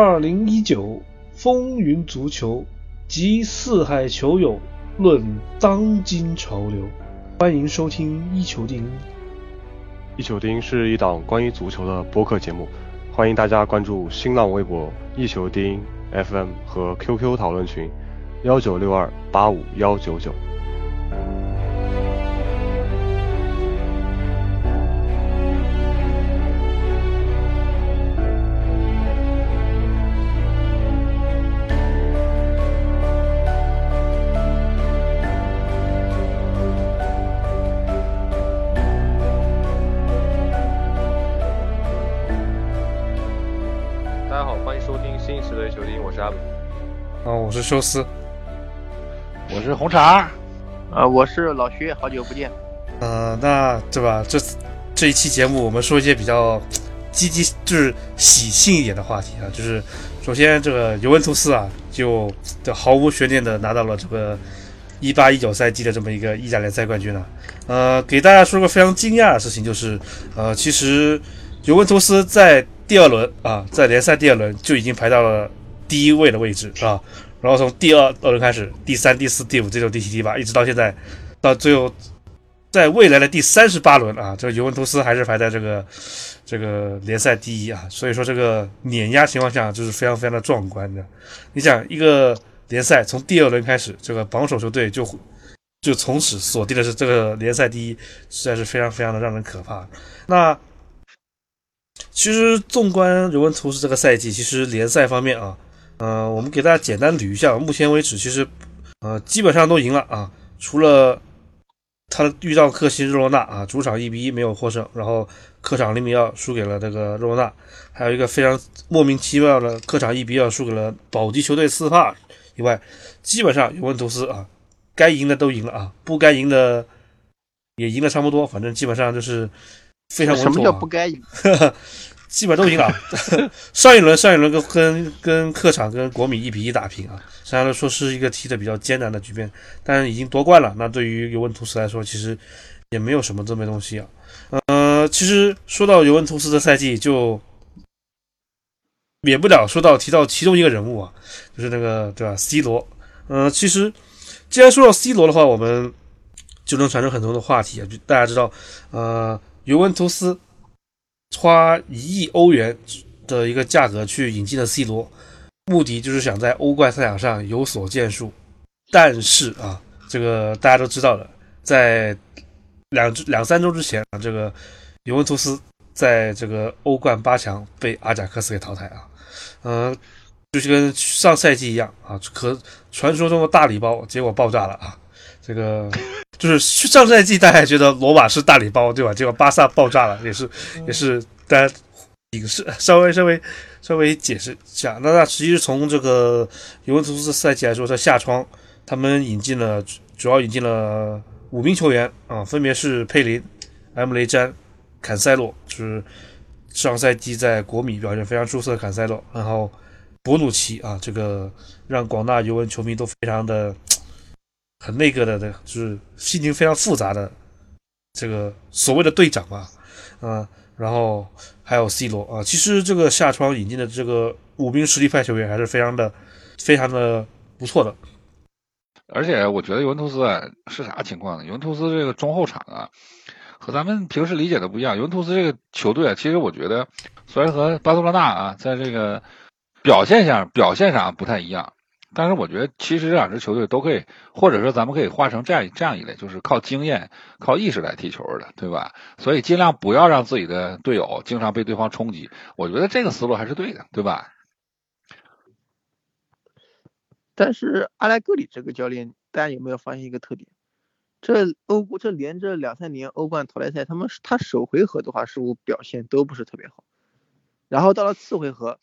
二零一九风云足球及四海球友论当今潮流，欢迎收听一球钉。一球钉是一档关于足球的播客节目，欢迎大家关注新浪微博一球钉 FM 和 QQ 讨论群幺九六二八五幺九九。寿司。我是红茶，啊，我是老徐，好久不见。呃，那对吧？这这一期节目我们说一些比较积极，就是喜庆一点的话题啊。就是首先这个尤文图斯啊，就就毫无悬念的拿到了这个一八一九赛季的这么一个意甲联赛冠军了。呃，给大家说个非常惊讶的事情，就是呃，其实尤文图斯在第二轮啊，在联赛第二轮就已经排到了第一位的位置啊。然后从第二二轮开始，第三、第四、第五，第六第七、第八，一直到现在，到最后，在未来的第三十八轮啊，这个尤文图斯还是排在这个这个联赛第一啊。所以说这个碾压情况下，就是非常非常的壮观的。你想，一个联赛从第二轮开始，这个榜首球队就就从此锁定的是这个联赛第一，实在是非常非常的让人可怕。那其实纵观尤文图斯这个赛季，其实联赛方面啊。呃，我们给大家简单捋一下，目前为止其实，呃，基本上都赢了啊，除了他遇到克西热罗纳啊，主场一比一没有获胜，然后客场零比二输给了这个热罗纳，还有一个非常莫名其妙的客场一比二输给了保级球队斯帕以外，基本上尤文图斯啊，该赢的都赢了啊，不该赢的也赢的差不多，反正基本上就是非常稳妥、啊。什么叫不该赢？基本都赢了。上一轮，上一轮跟跟跟客场跟国米一比一打平啊，虽然说是一个踢的比较艰难的局面，但是已经夺冠了。那对于尤文图斯来说，其实也没有什么这么东西啊。呃，其实说到尤文图斯的赛季，就免不了说到提到其中一个人物啊，就是那个对吧？C 罗。呃，其实既然说到 C 罗的话，我们就能产生很多的话题啊。就大家知道，呃，尤文图斯。花一亿欧元的一个价格去引进了 C 罗，目的就是想在欧冠赛场上有所建树。但是啊，这个大家都知道的，在两两三周之前啊，这个尤文图斯在这个欧冠八强被阿贾克斯给淘汰啊，嗯、就是跟上赛季一样啊，可传说中的大礼包结果爆炸了啊，这个。就是上赛季大家觉得罗马是大礼包，对吧？结果巴萨爆炸了，也是也是大家影视稍微稍微稍微解释一下。那那实际是从这个尤文图斯赛季来说，在夏窗他们引进了主要引进了五名球员啊，分别是佩林、埃姆雷詹、坎塞洛，就是上赛季在国米表现非常出色的坎塞洛，然后博努奇啊，这个让广大尤文球迷都非常的。很那个的，的就是心情非常复杂的这个所谓的队长吧，嗯，然后还有 C 罗啊，其实这个夏窗引进的这个五名实力派球员还是非常的、非常的不错的。而且我觉得尤文图斯啊是啥情况呢？尤文图斯这个中后场啊，和咱们平时理解的不一样。尤文图斯这个球队啊，其实我觉得虽然和巴塞罗那啊在这个表现上表现上不太一样。但是我觉得，其实这两支球队都可以，或者说咱们可以划成这样这样一类，就是靠经验、靠意识来踢球的，对吧？所以尽量不要让自己的队友经常被对方冲击。我觉得这个思路还是对的，对吧？但是阿莱格里这个教练，大家有没有发现一个特点？这欧这连着两三年欧冠淘汰赛，他们他首回合的话，似乎表现都不是特别好，然后到了次回合。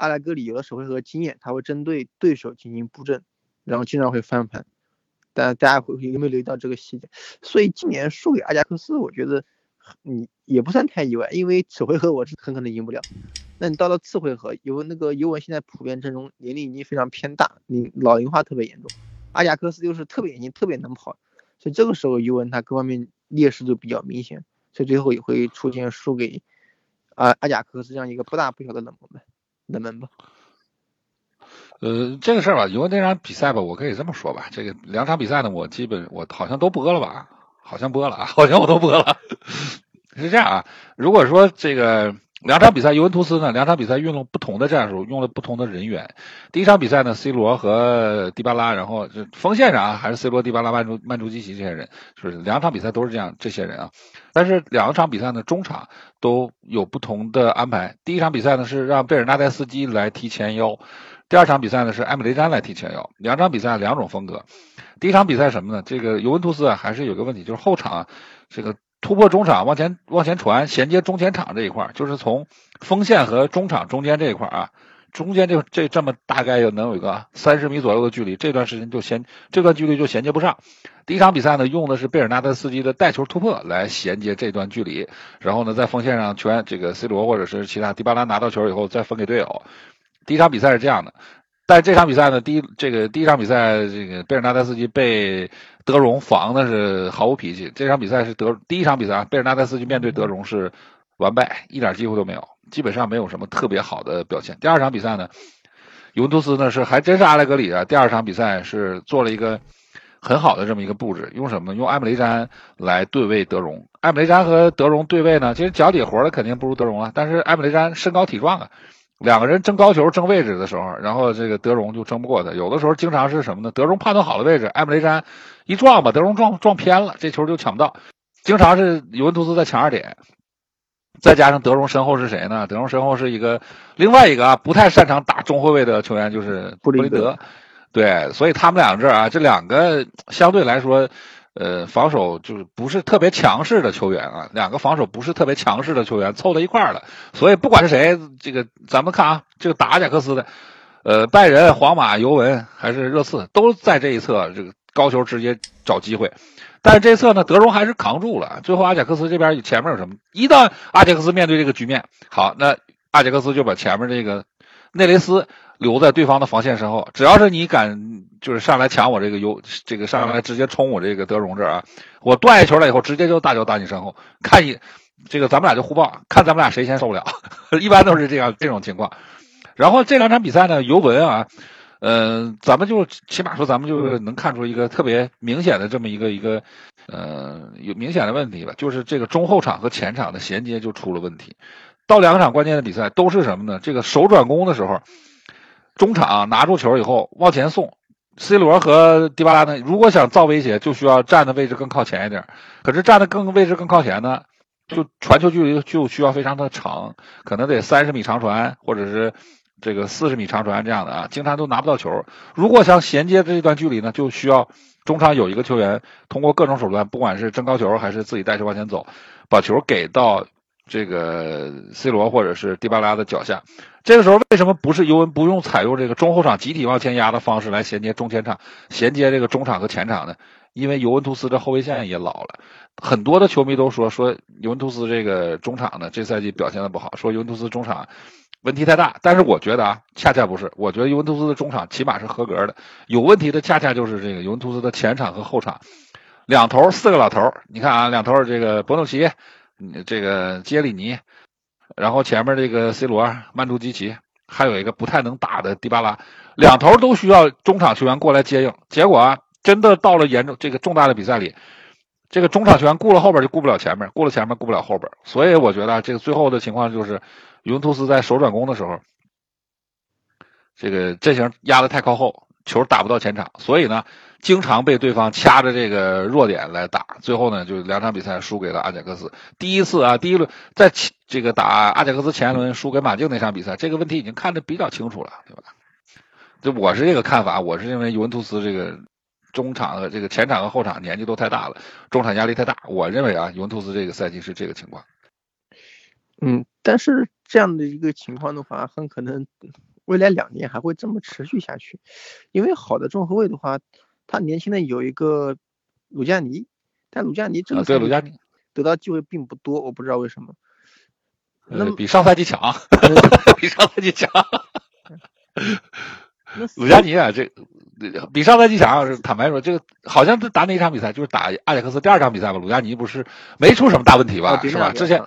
阿莱格里有了首回合经验，他会针对对手进行布阵，然后经常会翻盘。但大家会有没有留意到这个细节？所以今年输给阿贾克斯，我觉得你也不算太意外，因为首回合我是很可能赢不了。那你到了次回合，尤文那个尤文现在普遍阵容年龄已经非常偏大，你老龄化特别严重。阿贾克斯又是特别年轻、特别能跑，所以这个时候尤文他各方面劣势就比较明显，所以最后也会出现输给啊阿贾克斯这样一个不大不小的冷门。冷门吧，呃，这个事儿吧，因为那场比赛吧，我可以这么说吧，这个两场比赛呢，我基本我好像都播了吧，好像播了啊，好像我都播了。是这样啊，如果说这个。两场比赛，尤文图斯呢，两场比赛运用不同的战术，用了不同的人员。第一场比赛呢，C 罗和迪巴拉，然后这锋线上啊还是 C 罗、迪巴拉、曼朱曼朱基奇这些人，就是两场比赛都是这样，这些人啊。但是两场比赛呢，中场都有不同的安排。第一场比赛呢是让贝尔纳代斯基来踢前腰，第二场比赛呢是埃姆雷詹来踢前腰。两场比赛两种风格。第一场比赛什么呢？这个尤文图斯啊，还是有个问题，就是后场啊这个。突破中场往前往前传，衔接中前场这一块就是从锋线和中场中间这一块啊，中间这这这么大概有能有一个三十米左右的距离，这段时间就衔这段距离就衔接不上。第一场比赛呢，用的是贝尔纳德斯基的带球突破来衔接这段距离，然后呢在锋线上全这个 C 罗或者是其他迪巴拉拿到球以后再分给队友。第一场比赛是这样的。但这场比赛呢，第一这个第一场比赛，这个贝尔纳德斯基被德容防的是毫无脾气。这场比赛是德第一场比赛，贝尔纳德斯基面对德容是完败，一点机会都没有，基本上没有什么特别好的表现。第二场比赛呢，尤文图斯呢是还真是阿莱格里啊，第二场比赛是做了一个很好的这么一个布置，用什么？用埃姆雷詹来对位德容。埃姆雷詹和德容对位呢，其实脚底活的肯定不如德容啊，但是埃姆雷詹身高体壮啊。两个人争高球、争位置的时候，然后这个德容就争不过他。有的时候经常是什么呢？德容判断好了位置，埃姆雷詹一撞吧德容撞撞偏了，这球就抢不到。经常是尤文图斯在抢二点，再加上德容身后是谁呢？德容身后是一个另外一个啊，不太擅长打中后卫的球员，就是布林德。对，所以他们两个这儿啊，这两个相对来说。呃，防守就是不是特别强势的球员啊，两个防守不是特别强势的球员凑到一块儿了，所以不管是谁，这个咱们看啊，这个打阿贾克斯的，呃，拜仁、皇马、尤文还是热刺，都在这一侧，这个高球直接找机会，但是这一侧呢，德容还是扛住了，最后阿贾克斯这边前面有什么？一旦阿贾克斯面对这个局面，好，那阿贾克斯就把前面这个内雷斯。留在对方的防线身后，只要是你敢就是上来抢我这个优，这个上来直接冲我这个德容这儿啊，我断下球了以后，直接就大脚打你身后，看你这个咱们俩就互爆，看咱们俩谁先受不了，一般都是这样这种情况。然后这两场比赛呢，尤文啊，嗯，咱们就起码说咱们就能看出一个特别明显的这么一个一个，呃，有明显的问题吧，就是这个中后场和前场的衔接就出了问题。到两场关键的比赛都是什么呢？这个手转攻的时候。中场拿住球以后往前送，C 罗和迪巴拉呢？如果想造威胁，就需要站的位置更靠前一点。可是站的更位置更靠前呢，就传球距离就需要非常的长，可能得三十米长传，或者是这个四十米长传这样的啊，经常都拿不到球。如果想衔接这一段距离呢，就需要中场有一个球员通过各种手段，不管是争高球还是自己带球往前走，把球给到。这个 C 罗或者是迪巴拉的脚下，这个时候为什么不是尤文不用采用这个中后场集体往前压的方式来衔接中前场，衔接这个中场和前场呢？因为尤文图斯的后卫线也老了，很多的球迷都说说尤文图斯这个中场呢这赛季表现的不好，说尤文图斯中场问题太大。但是我觉得啊，恰恰不是，我觉得尤文图斯的中场起码是合格的，有问题的恰恰就是这个尤文图斯的前场和后场，两头四个老头，你看啊，两头这个博努奇。这个杰里尼，然后前面这个 C 罗、曼朱基奇，还有一个不太能打的迪巴拉，两头都需要中场球员过来接应。结果啊，真的到了严重这个重大的比赛里，这个中场球员顾了后边就顾不了前面，顾了前面顾不了后边。所以我觉得这个最后的情况就是，尤文图斯在手转攻的时候，这个阵型压的太靠后，球打不到前场，所以呢。经常被对方掐着这个弱点来打，最后呢，就两场比赛输给了阿贾克斯。第一次啊，第一轮在这个打阿贾克斯前一轮输给马竞那场比赛，这个问题已经看得比较清楚了，对吧？就我是这个看法，我是认为尤文图斯这个中场和这个前场和后场年纪都太大了，中场压力太大。我认为啊，尤文图斯这个赛季是这个情况。嗯，但是这样的一个情况的话，很可能未来两年还会这么持续下去，因为好的中后卫的话。他年轻的有一个鲁加尼，但鲁加尼这个对鲁加尼得到机会并不多，我不知道为什么。那比上赛季强，比上赛季强。鲁加尼啊，这比上赛季强。坦白说，这个好像是打哪一场比赛？就是打阿贾克斯第二场比赛吧。鲁加尼不是没出什么大问题吧？是吧？之前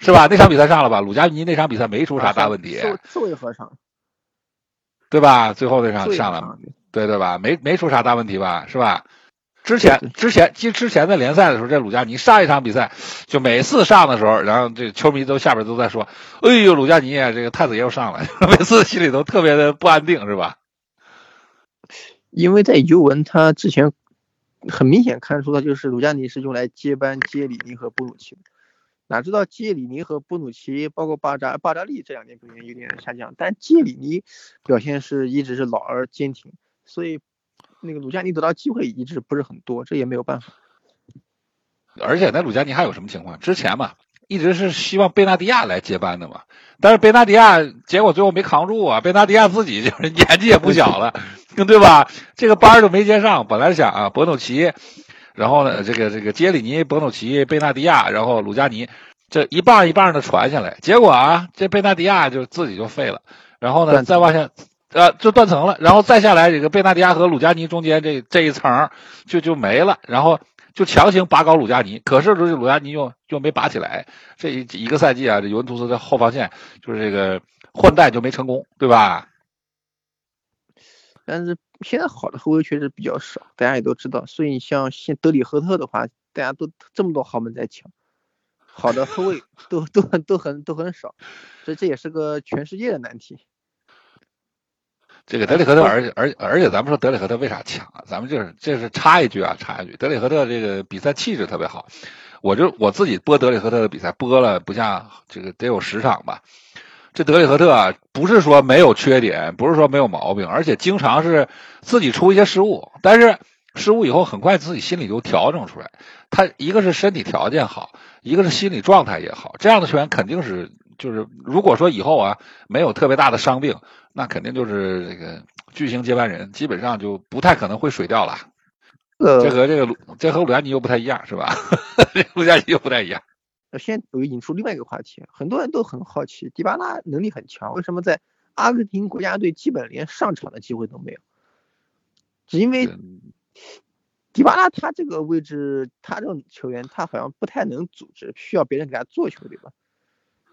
是吧？那场比赛上了吧？鲁加尼那场比赛没出啥大问题。四位合上。对吧？最后那场上了，长对对吧？没没出啥大问题吧？是吧？之前之前之之前在联赛的时候，这鲁加尼上一场比赛就每次上的时候，然后这球迷都下边都在说：“哎呦，鲁加尼这个太子爷又上了。”每次心里都特别的不安定，是吧？因为在尤文，他之前很明显看出的就是鲁加尼是用来接班接里尼和布鲁奇的，哪知道基耶里尼和布鲁奇，包括巴扎巴扎利这两年表现有点下降，但基里尼表现是一直是老而坚挺，所以那个鲁加尼得到机会一直不是很多，这也没有办法。而且那鲁加尼还有什么情况？之前嘛，一直是希望贝纳迪亚来接班的嘛，但是贝纳迪亚结果最后没扛住啊，贝纳迪亚自己就是 年纪也不小了，对吧？这个班儿都没接上，本来想啊，博努奇，然后呢，这个这个杰里尼、博努奇、贝纳迪亚，然后鲁加尼，这一棒一棒的传下来，结果啊，这贝纳迪亚就自己就废了，然后呢，再往下。呃，就断层了，然后再下来，这个贝纳迪亚和鲁加尼中间这这一层就就没了，然后就强行拔高鲁加尼，可是这鲁加尼又又没拔起来，这一一个赛季啊，这尤文图斯的后防线就是这个换代就没成功，对吧？但是现在好的后卫确实比较少，大家也都知道，所以像现德里赫特的话，大家都这么多豪门在抢，好的后卫 都都很都很都很少，所以这也是个全世界的难题。这个德里赫特，而且而而且咱们说德里赫特为啥强啊？咱们就是这是插一句啊，插一句，德里赫特这个比赛气质特别好，我就我自己播德里赫特的比赛播了不下这个得有十场吧。这德里赫特啊，不是说没有缺点，不是说没有毛病，而且经常是自己出一些失误，但是失误以后很快自己心里就调整出来。他一个是身体条件好，一个是心理状态也好，这样的球员肯定是就是如果说以后啊没有特别大的伤病，那肯定就是这个巨星接班人，基本上就不太可能会水掉了。呃，这和这个这和鲁加尼又不太一样，是吧？鲁加尼又不太一样。呃，现在我引出另外一个话题，很多人都很好奇，迪巴拉能力很强，为什么在阿根廷国家队基本连上场的机会都没有？只因为嗯迪巴拉他这个位置，他这种球员他好像不太能组织，需要别人给他做球，对吧？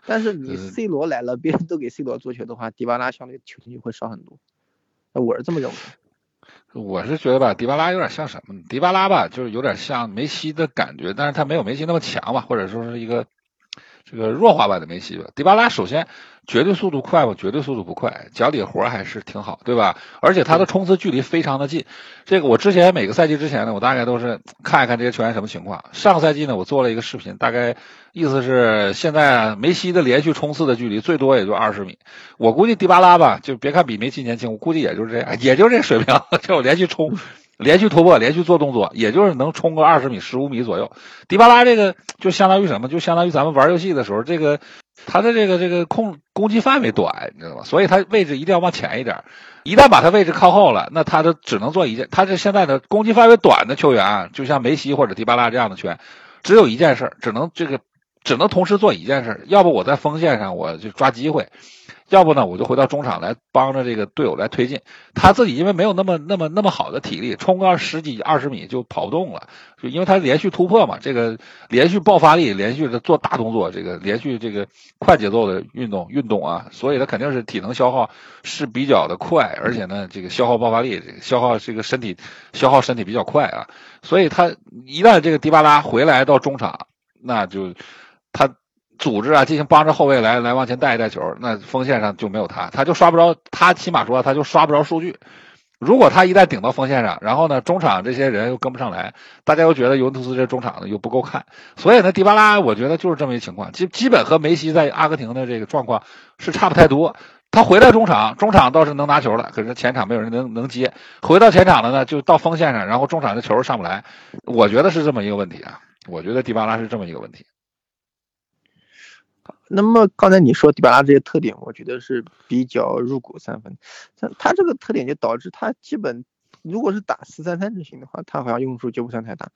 但是你嗯 C 罗来了，别人都给 C 罗做球的话，迪巴拉相对球星就会少很多。呃我是这么认为。我是觉得吧，迪巴拉有点像什么呢？迪巴拉吧，就是有点像梅西的感觉，但是他没有梅西那么强吧，或者说是一个这个弱化版的梅西吧。迪巴拉首先绝对速度快吗？绝对速度不快，脚底活儿还是挺好，对吧？而且他的冲刺距离非常的近。这个我之前每个赛季之前呢，我大概都是看一看这些球员什么情况。上个赛季呢，我做了一个视频，大概意思是现在啊梅西的连续冲刺的距离最多也就二十米。我估计迪巴拉吧，就别看比梅西年轻，我估计也就是这样，也就这水平，就连续冲、连续突破、连续做动作，也就是能冲个二十米、十五米左右。迪巴拉这个就相当于什么？就相当于咱们玩游戏的时候，这个他的这个这个控攻击范围短，你知道吗？所以他位置一定要往前一点。一旦把他位置靠后了，那他就只能做一件。他这现在的攻击范围短的球员，就像梅西或者迪巴拉这样的球员，只有一件事，只能这个只能同时做一件事，要不我在锋线上我就抓机会，要不呢我就回到中场来帮着这个队友来推进。他自己因为没有那么那么那么好的体力，冲个十几二十米就跑不动了，就因为他连续突破嘛，这个连续爆发力，连续的做大动作，这个连续这个快节奏的运动运动啊，所以他肯定是体能消耗是比较的快，而且呢这个消耗爆发力，消耗这个身体消耗身体比较快啊，所以他一旦这个迪巴拉回来到中场，那就他组织啊，进行帮着后卫来来往前带一带球，那锋线上就没有他，他就刷不着，他起码说他就刷不着数据。如果他一旦顶到锋线上，然后呢，中场这些人又跟不上来，大家又觉得尤文图斯这中场呢又不够看，所以呢，迪巴拉我觉得就是这么一情况，基基本和梅西在阿根廷的这个状况是差不太多。他回到中场，中场倒是能拿球了，可是前场没有人能能接。回到前场了呢，就到锋线上，然后中场的球上不来，我觉得是这么一个问题啊。我觉得迪巴拉是这么一个问题。那么刚才你说迪巴拉这些特点，我觉得是比较入骨三分。他他这个特点就导致他基本如果是打四三三阵型的话，他好像用处就不算太大。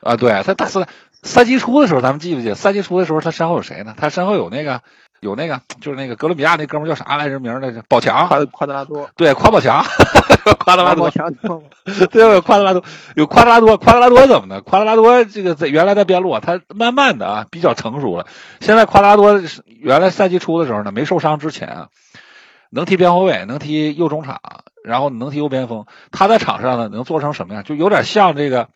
啊，对他大四赛季初的时候，咱们记不记得？赛季初的时候，他身后有谁呢？他身后有那个有那个，就是那个哥伦比亚那哥们儿叫啥来着？名儿来着？宝强，夸夸德拉多，对，夸宝强，夸德拉多？对，有夸德拉多，有夸德拉多，夸德拉多怎么呢？夸德拉多这个在原来在边路啊，他慢慢的啊比较成熟了。现在夸德拉多是原来赛季初的时候呢，没受伤之前啊，能踢边后卫，能踢右中场，然后能踢右边锋。他在场上呢，能做成什么样？就有点像这个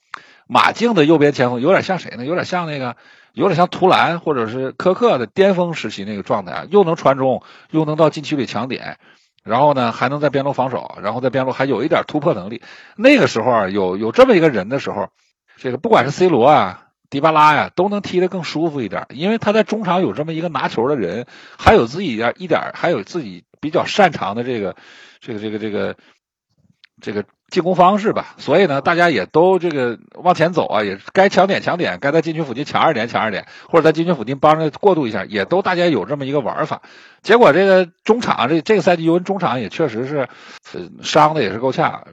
马竞的右边前锋，有点像谁呢？有点像那个，有点像图兰或者是科克的巅峰时期那个状态，又能传中，又能到禁区里抢点，然后呢还能在边路防守，然后在边路还有一点突破能力。那个时候啊，有有这么一个人的时候，这个不管是 C 罗啊。迪巴拉呀，都能踢得更舒服一点，因为他在中场有这么一个拿球的人，还有自己点一点，还有自己比较擅长的这个，这个这个这个这个进攻方式吧。所以呢，大家也都这个往前走啊，也该抢点抢点，该在禁区附近抢二点抢二点，或者在禁区附近帮着过渡一下，也都大家有这么一个玩法。结果这个中场这这个赛季尤文中场也确实是伤的也是够呛，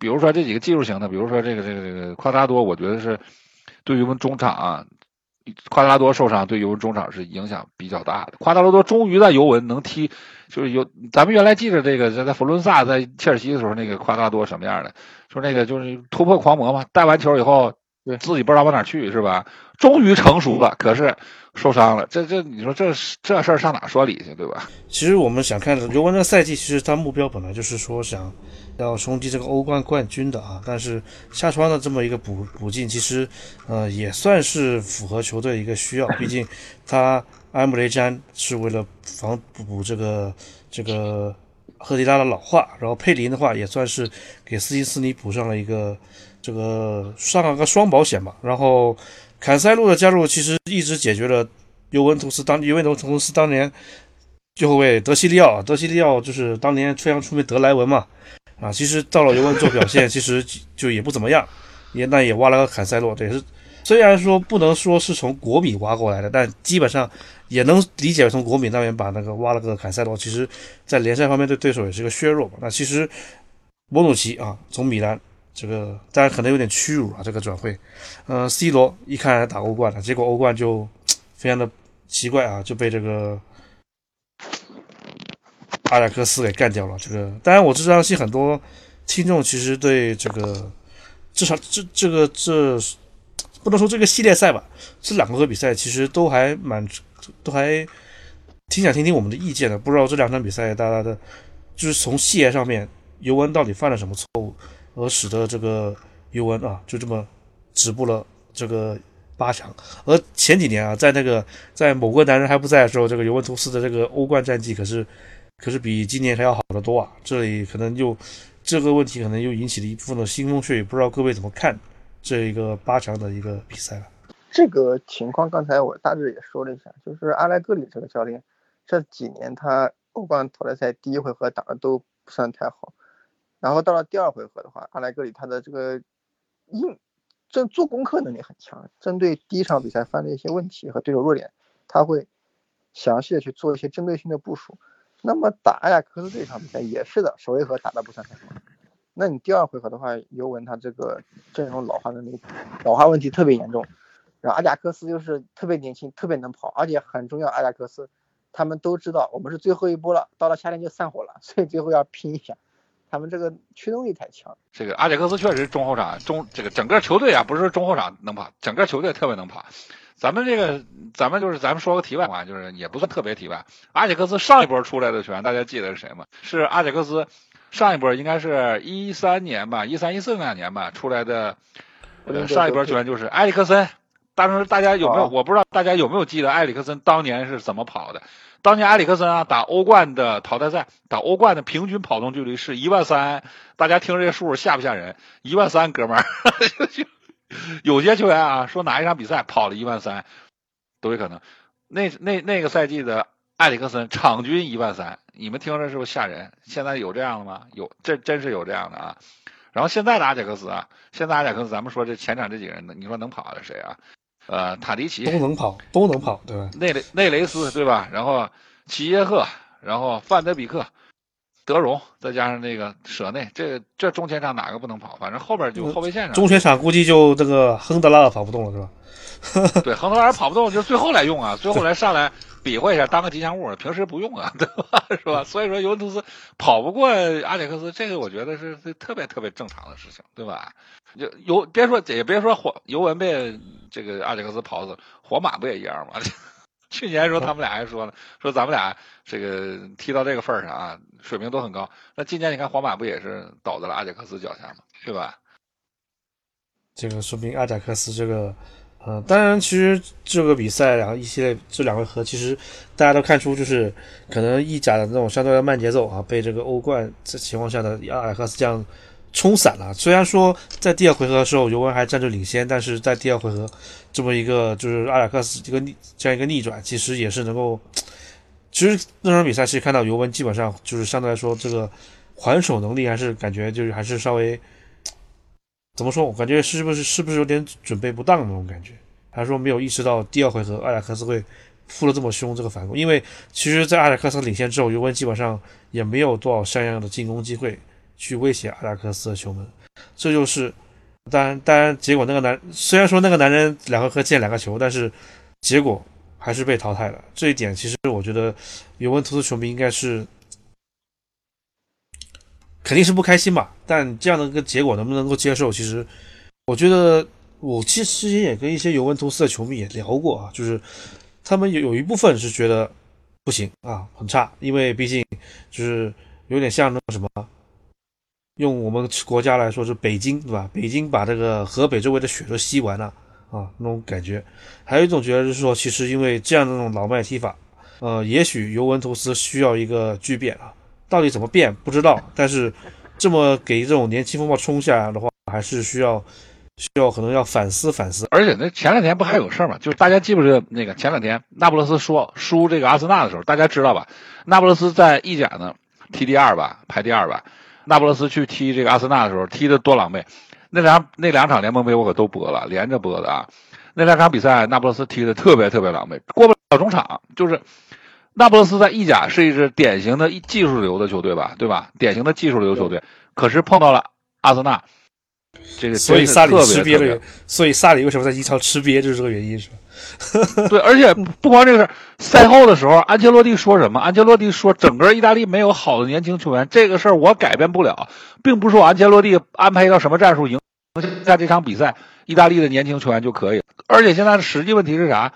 比如说这几个技术型的，比如说这个这个这个夸达多，我觉得是。对于我们中场啊，夸达拉多受伤，对尤文中场是影响比较大的。夸达拉多终于在尤文能踢，就是有咱们原来记着这个，在在佛伦萨在切尔西的时候，那个夸达拉多什么样的？说那个就是突破狂魔嘛，带完球以后，自己不知道往哪去是吧？终于成熟了，可是受伤了。这这你说这这事儿上哪说理去，对吧？其实我们想看的尤文这个赛季，其实他目标本来就是说想。要冲击这个欧冠冠军的啊，但是下窗的这么一个补补进，其实呃也算是符合球队一个需要。毕竟他埃姆雷詹是为了防补这个这个赫迪拉的老化，然后佩林的话也算是给斯基斯尼补上了一个这个上了个双保险吧。然后坎塞洛的加入其实一直解决了尤文图斯当尤文图斯当年最后卫德西利奥，德西利奥就是当年吹阳出名德莱文嘛。啊，其实到了尤文做表现，其实就也不怎么样，也那也挖了个坎塞洛，这也，是虽然说不能说是从国米挖过来的，但基本上也能理解从国米那边把那个挖了个坎塞洛，其实在联赛方面对对手也是个削弱嘛。那其实博努奇啊，从米兰这个当然可能有点屈辱啊，这个转会，呃，C 罗一看打欧冠了，结果欧冠就 非常的奇怪啊，就被这个。阿贾克斯给干掉了。这个当然，我这相信很多听众其实对这个至少这这个这不能说这个系列赛吧，这两个比赛其实都还蛮都还挺想听听我们的意见的。不知道这两场比赛大家的，就是从细节上面，尤文到底犯了什么错误，而使得这个尤文啊就这么止步了这个八强。而前几年啊，在那个在某个男人还不在的时候，这个尤文图斯的这个欧冠战绩可是。可是比今年还要好得多啊！这里可能又这个问题可能又引起了一部分的腥风血雨，不知道各位怎么看这一个八强的一个比赛了？这个情况刚才我大致也说了一下，就是阿莱格里这个教练这几年他欧冠淘汰赛第一回合打的都不算太好，然后到了第二回合的话，阿莱格里他的这个硬这做功课能力很强，针对第一场比赛犯的一些问题和对手弱点，他会详细的去做一些针对性的部署。那么打阿贾克斯这场比赛也是的，首回合打的不算太好。那你第二回合的话，尤文他这个阵容老化的那个老化问题特别严重，然后阿贾克斯又是特别年轻，特别能跑，而且很重要。阿贾克斯他们都知道我们是最后一波了，到了夏天就散伙了，所以最后要拼一下。他们这个驱动力太强。这个阿贾克斯确实中后场中这个整个球队啊，不是中后场能跑，整个球队特别能跑。咱们这个，咱们就是咱们说个题外话，就是也不算特别题外。阿贾克斯上一波出来的球员，大家记得是谁吗？是阿贾克斯上一波应该是一三年吧，一三一四那两年吧出来的。上一波球员就是埃里克森。当时大家有没有？我不知道大家有没有记得埃里克森当年是怎么跑的？当年埃里克森啊，打欧冠的淘汰赛，打欧冠的平均跑动距离是一万三。大家听这个数吓不吓人？一万三，哥们儿。有些球员啊，说哪一场比赛跑了一万三，都有可能。那那那个赛季的埃里克森场均一万三，你们听着是不是吓人？现在有这样的吗？有，这真是有这样的啊。然后现在的阿贾克斯啊，现在阿贾克斯，咱们说这前场这几个人，你说能跑的谁啊？呃，塔迪奇都能跑，都能跑，对吧？内雷内雷斯对吧？然后齐耶赫，然后范德比克。德容再加上那个舍内，这这中前场哪个不能跑？反正后边就后卫线上。中前场估计就这个亨德拉尔跑不动了，是吧？对，亨德拉尔跑不动，就最后来用啊，最后来上来比划一下，当个吉祥物，平时不用啊，对吧？是吧？所以说尤文图斯跑不过阿贾克斯，这个我觉得是特别特别正常的事情，对吧？就尤别说也别说火尤文被这个阿贾克斯跑死，皇马不也一样吗？去年时候他们俩还说呢，说咱们俩这个踢到这个份儿上啊，水平都很高。那今年你看皇马不也是倒在了阿贾克斯脚下吗？对吧？这个说明阿贾克斯这个，呃，当然，其实这个比赛两个一系列这两回合，其实大家都看出，就是可能意甲的那种相对的慢节奏啊，被这个欧冠这情况下的阿贾克斯这样冲散了。虽然说在第二回合的时候尤文还占据领先，但是在第二回合这么一个就是阿贾克斯这个逆这样一个逆转，其实也是能够，其实那场比赛其实看到尤文基本上就是相对来说这个还手能力还是感觉就是还是稍微。怎么说？我感觉是不是是不是有点准备不当那种感觉？还是说没有意识到第二回合阿贾克斯会扑的这么凶这个反攻？因为其实，在阿贾克斯领先之后，尤文基本上也没有多少像样的进攻机会去威胁阿贾克斯的球门。这就是当然，当然结果那个男虽然说那个男人两回合进两个球，但是结果还是被淘汰了。这一点其实我觉得尤文图斯球迷应该是。肯定是不开心吧，但这样的一个结果能不能够接受？其实，我觉得我其实之前也跟一些尤文图斯的球迷也聊过啊，就是他们有有一部分是觉得不行啊，很差，因为毕竟就是有点像那个什么，用我们国家来说是北京对吧？北京把这个河北周围的雪都吸完了啊，那种感觉。还有一种觉得就是说，其实因为这样的那种老迈踢法，呃，也许尤文图斯需要一个巨变啊。到底怎么变不知道，但是这么给这种年轻风暴冲下来的话，还是需要需要可能要反思反思。而且那前两天不还有事儿吗？就是大家记不记得那个前两天那不勒斯说输这个阿森纳的时候，大家知道吧？那不勒斯在意甲呢踢第二吧，排第二吧。那不勒斯去踢这个阿森纳的时候，踢的多狼狈。那两那两场联盟杯我可都播了，连着播的啊。那两场比赛那不勒斯踢的特别特别狼狈，过不了中场就是。那不勒斯在意甲是一支典型的技术流的球队吧，对吧？典型的技术流球队，可是碰到了阿森纳，这个所以萨里吃瘪了。所以萨里为什么在英超吃瘪，就是这个原因，是吧？对，而且不光这个事儿赛后的时候，安切洛蒂说什么？安切洛蒂说，整个意大利没有好的年轻球员，这个事儿我改变不了，并不是说安切洛蒂安排一套什么战术赢下这场比赛，意大利的年轻球员就可以。而且现在的实际问题是啥？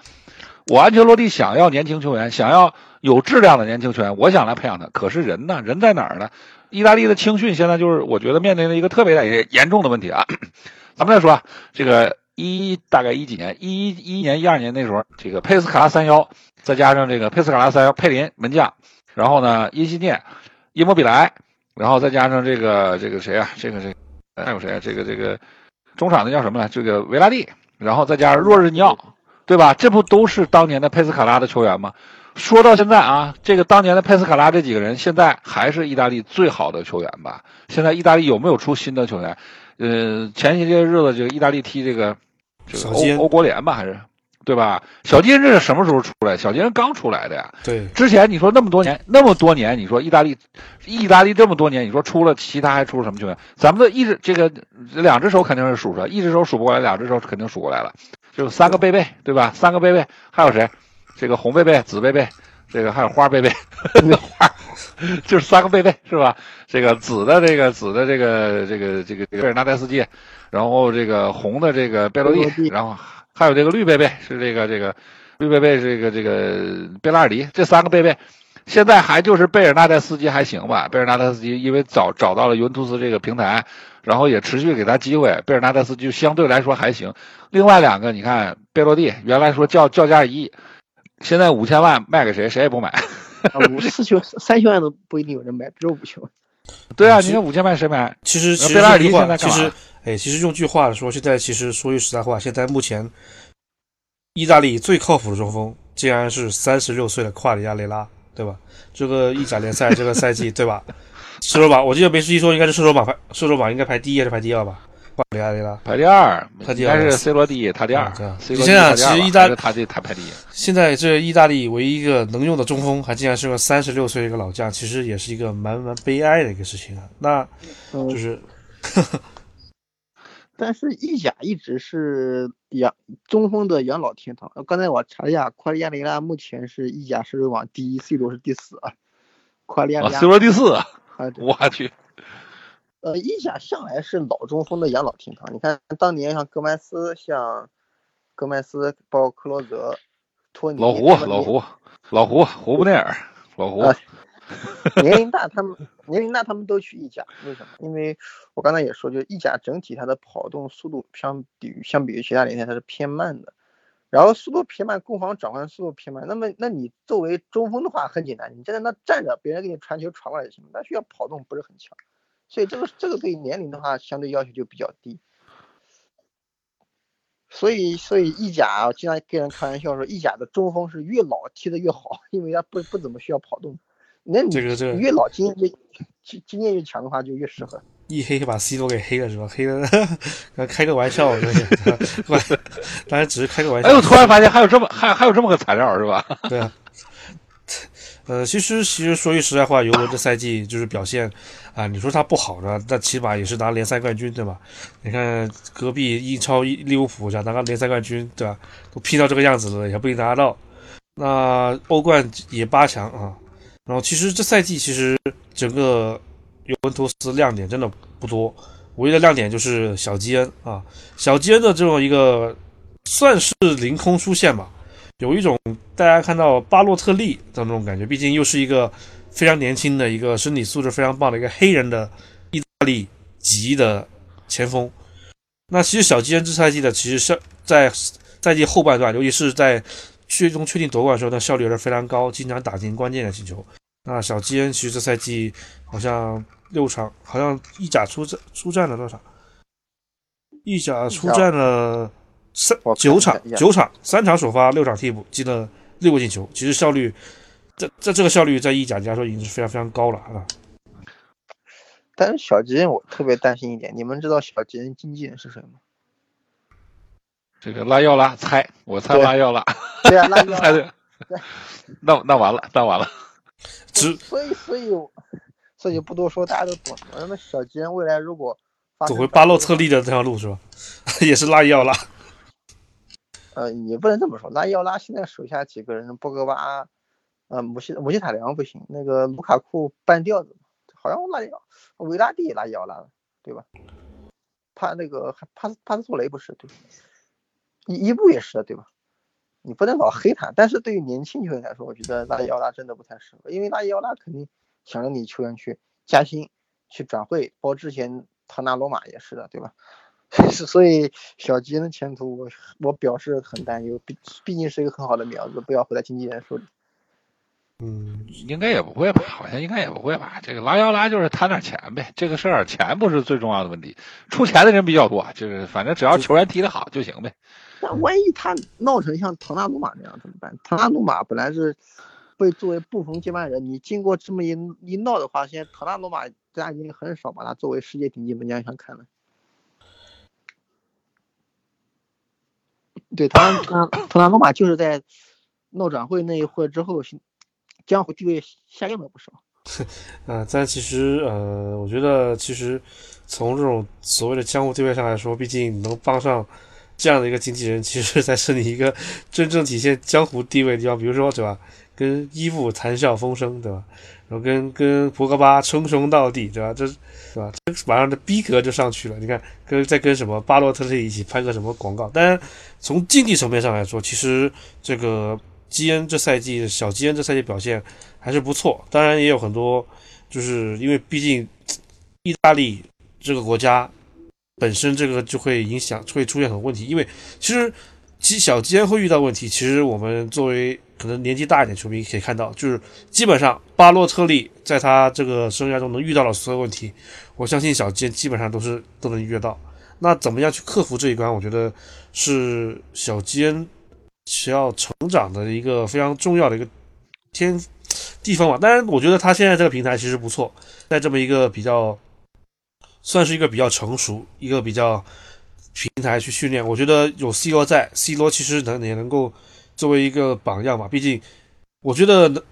我安切洛蒂想要年轻球员，想要。有质量的年轻球员，我想来培养他。可是人呢？人在哪儿呢？意大利的青训现在就是，我觉得面临的一个特别严严重的问题啊。咱们再说这个一大概一几年，一一一年、一二年那时候，这个佩斯卡拉三幺，再加上这个佩斯卡拉三幺佩林门将，然后呢，伊西涅、伊莫比莱，然后再加上这个这个谁啊？这个这还有谁啊？这个这个中场的叫什么来？这个维拉蒂，然后再加上洛日尼奥，对吧？这不都是当年的佩斯卡拉的球员吗？说到现在啊，这个当年的佩斯卡拉这几个人，现在还是意大利最好的球员吧？现在意大利有没有出新的球员？呃，前些日子就意大利踢这个这个欧欧国联吧，还是对吧？小金这是什么时候出来？小金刚出来的呀。对。之前你说那么多年，那么多年，你说意大利，意大利这么多年，你说出了其他还出了什么球员？咱们的一只这个两只手肯定是数出来，一只手数不过来，两只手肯定数过来了，就三个贝贝，对吧？三个贝贝，还有谁？这个红贝贝、紫贝贝，这个还有花贝贝，花 就是三个贝贝是吧？这个紫的这个紫的这个这个这个贝尔纳代斯基，然后这个红的这个贝洛蒂，然后还有这个绿贝贝是这个这个绿贝贝这个这个贝拉尔迪，这三个贝贝现在还就是贝尔纳代斯基还行吧？贝尔纳代斯基因为找找到了尤文图斯这个平台，然后也持续给他机会，贝尔纳代斯基相对来说还行。另外两个你看贝洛蒂原来说叫叫价一亿。现在五千万卖给谁，谁也不买。五四千、三千万都不一定有人买，只有五千万。对啊，你看五千万谁买？其实，其实其实，哎，其实用句话说，现在其实说句实在话，现在目前意大利最靠谱的中锋，竟然是三十六岁的夸里亚雷拉，对吧？这个意甲联赛这个赛季，对吧？射手榜，我记得没记错，应该是射手榜排，射手榜应该排第一还是排第二吧？巴里亚雷拉排第二，他第二，应该是 C 罗第一，他第二。你现在其实意大利他这他排第一。现在这意大利唯一一个能用的中锋，还竟然是个三十六岁的一个老将，其实也是一个蛮蛮悲哀的一个事情啊。那就是，但是意甲一直是养中锋的养老天堂。刚才我查了一下，夸利亚雷拉目前是意甲射手榜第一，C 罗是第四啊。夸利亚雷拉，C 罗第四，我去。呃，意甲向来是老中锋的养老天堂。你看当年像戈麦斯、像戈麦斯、包括克罗泽，托尼、老胡，老胡，老胡，胡布内尔，老胡。年龄大，他们年龄大，他们都去意甲，为什么？因为我刚才也说，就意甲整体它的跑动速度相比于相比于其他联赛它是偏慢的，然后速度偏慢，攻防转换速度偏慢。那么，那你作为中锋的话很简单，你站在那站着，别人给你传球传过来就行了，但需要跑动不是很强，所以这个这个对年龄的话相对要求就比较低。所以，所以意甲经常跟人开玩笑说，意甲的中锋是越老踢得越好，因为他不不怎么需要跑动。那你这个这个越老经验越经经验越强的话，就越适合。一黑把 C 罗给黑了是吧？黑了，开个玩笑，我当然只是开个玩笑。哎，我突然发现还有这么还还有这么个材料是吧？对啊。呃，其实其实说句实在话，尤文这赛季就是表现啊，你说他不好呢，那起码也是拿联赛冠军对吧？你看隔壁英超利物浦想拿个联赛冠军对吧？都拼到这个样子了，也不一定拿到。那欧冠也八强啊。然后其实这赛季其实整个尤文图斯亮点真的不多，唯一的亮点就是小基恩啊，小基恩的这种一个算是凌空出现吧，有一种大家看到巴洛特利的那种感觉，毕竟又是一个非常年轻的一个身体素质非常棒的一个黑人的意大利籍的前锋。那其实小基恩这赛季的其实是在赛季后半段，尤其是在。最终确定夺冠的时候，那效率也是非常高，经常打进关键的进球。那小基恩其实这赛季好像六场，好像意甲出战出战了多少？意甲出战了三九场，九场三场首发，六场替补，进了六个进球。其实效率，这这这个效率在意甲来说已经是非常非常高了啊。但是小吉恩我特别担心一点，你们知道小吉恩经纪人是谁吗？这个拉药拉猜，我猜拉药拉。对啊，拉药 拉。对，那那完了，那完了。只所以所以所以不多说，大家都懂。那么小吉恩未来如果走回巴洛特利的这条路是吧？也是拉药拉。呃，也不能这么说，拉药拉现在手下几个人，博格巴，呃，姆西姆西塔良不行，那个卢卡库半吊子，好像拉，维拉蒂也拉药拉了，对吧？帕那个帕斯帕斯托雷不是对。伊伊布也是的，对吧？你不能老黑他。但是对于年轻球员来说，我觉得拉伊奥拉真的不太适合，因为拉伊奥拉肯定想让你球员去加薪、去转会，包括之前唐纳罗马也是的，对吧？所以小吉的前途，我我表示很担忧。毕毕竟是一个很好的苗子，不要回到经纪人手里。嗯，应该也不会吧？好像应该也不会吧？这个拉奥拉就是贪点钱呗，这个事儿钱不是最重要的问题，出钱的人比较多，就是反正只要球员踢得好就行呗。那万一他闹成像唐纳鲁马那样怎么办？唐纳鲁马本来是被作为布冯接班人，你经过这么一一闹的话，现在唐纳鲁马大家已经很少把他作为世界顶级门将想看了。对，唐唐 唐纳鲁马就是在闹转会那一会之后，江湖地位下降了不少。啊，但其实呃，我觉得其实从这种所谓的江湖地位上来说，毕竟能帮上。这样的一个经纪人，其实才是你一个真正体现江湖地位的地方。比如说，对吧？跟伊布谈笑风生，对吧？然后跟跟博格巴称兄道弟，对吧？这，对吧？这马上的逼格就上去了。你看，跟再跟什么巴洛特利一起拍个什么广告？当然，从竞技层面上来说，其实这个基恩这赛季小基恩这赛季表现还是不错。当然，也有很多，就是因为毕竟意大利这个国家。本身这个就会影响，会出现很多问题。因为其实基小基恩会遇到问题，其实我们作为可能年纪大一点球迷可以看到，就是基本上巴洛特利在他这个生涯中能遇到的所有问题，我相信小基恩基本上都是都能遇到。那怎么样去克服这一关？我觉得是小基恩 需要成长的一个非常重要的一个天地方吧。当然，我觉得他现在这个平台其实不错，在这么一个比较。算是一个比较成熟、一个比较平台去训练。我觉得有 C 罗在，C 罗其实能也能够作为一个榜样嘛。毕竟，我觉得，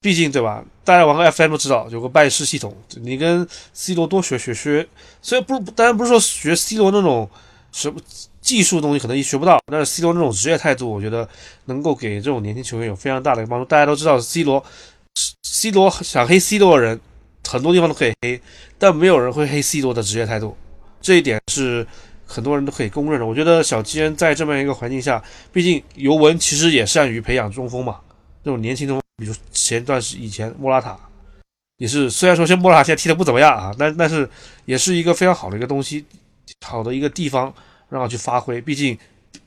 毕竟对吧？大家玩个 FM 都知道有个拜师系统，你跟 C 罗多学学学。虽然不，当然不是说学 C 罗那种什么技术东西可能也学不到，但是 C 罗这种职业态度，我觉得能够给这种年轻球员有非常大的帮助。大家都知道 C 罗，C 罗想黑 C 罗的人。很多地方都可以黑，但没有人会黑 C 罗的职业态度，这一点是很多人都可以公认的。我觉得小基恩在这么一个环境下，毕竟尤文其实也善于培养中锋嘛，这种年轻中锋，比如前段时以前莫拉塔，也是虽然说像莫拉塔现在踢的不怎么样啊，但但是也是一个非常好的一个东西，好的一个地方让他去发挥。毕竟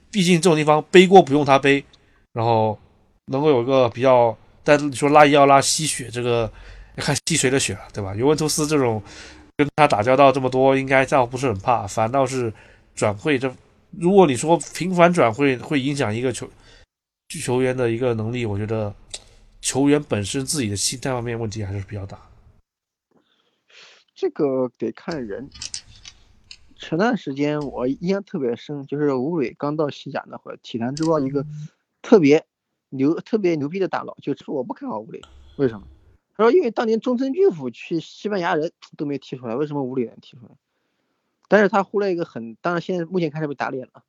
毕竟这种地方背锅不用他背，然后能够有一个比较，但你说拉伊奥拉吸血这个要，看吸谁的血了，对吧？尤文图斯这种。跟他打交道这么多，应该倒不是很怕，反倒是转会这，如果你说频繁转会会影响一个球球员的一个能力，我觉得球员本身自己的心态方面问题还是比较大。这个得看人。前段时间我印象特别深，就是吴磊刚到西甲那会儿，体坛之报一个特别牛、特别牛逼的大佬，就说我不看好吴磊，为什么？他说：“因为当年中村俊辅去西班牙人都没踢出来，为什么吴磊能踢出来？但是他忽略一个很，当然现在目前开始被打脸了。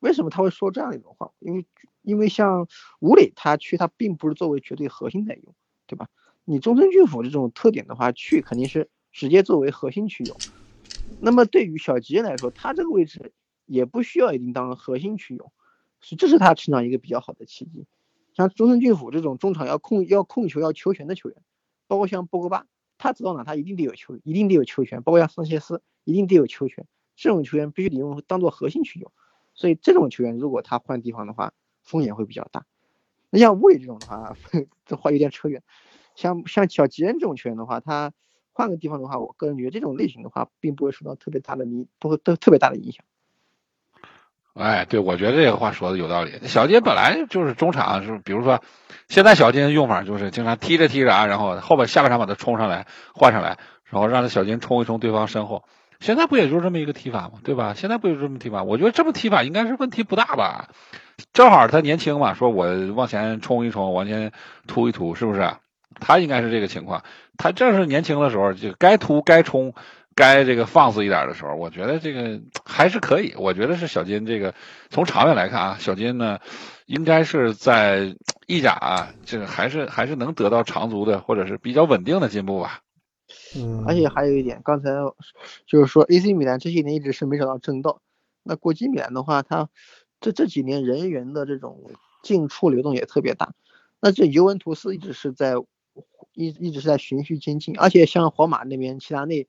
为什么他会说这样一种话？因为因为像吴磊他去，他并不是作为绝对核心在用，对吧？你中村俊辅这种特点的话，去肯定是直接作为核心去用。那么对于小吉来说，他这个位置也不需要一定当核心去用，所以这是他成长一个比较好的契机。像中村俊辅这种中场要控要控球要球权的球员。”包括像波格巴，他走到哪他一定得有球，一定得有球权。包括像桑切斯，一定得有球权。这种球员必须得用当做核心去用。所以这种球员如果他换地方的话，风险会比较大。那像魏这种的话，这话有点扯远。像像小吉恩这种球员的话，他换个地方的话，我个人觉得这种类型的话，并不会受到特别大的影，不会都特别大的影响。哎，对，我觉得这个话说的有道理。小金本来就是中场，是比如说，现在小金用法就是经常踢着踢着啊，然后后边下半场把他冲上来换上来，然后让他小金冲一冲对方身后。现在不也就是这么一个踢法吗？对吧？现在不就这么踢法？我觉得这么踢法应该是问题不大吧。正好他年轻嘛，说我往前冲一冲，往前突一突，是不是？他应该是这个情况。他正是年轻的时候，就该突该冲。该这个放肆一点的时候，我觉得这个还是可以。我觉得是小金这个从长远来看啊，小金呢应该是在意甲啊，这个还是还是能得到长足的或者是比较稳定的进步吧。嗯，而且还有一点，刚才就是说 AC 米兰这些年一直是没找到正道。那国际米兰的话，他这这几年人员的这种进出流动也特别大。那这尤文图斯一直是在一一直是在循序渐进，而且像皇马那边齐达内。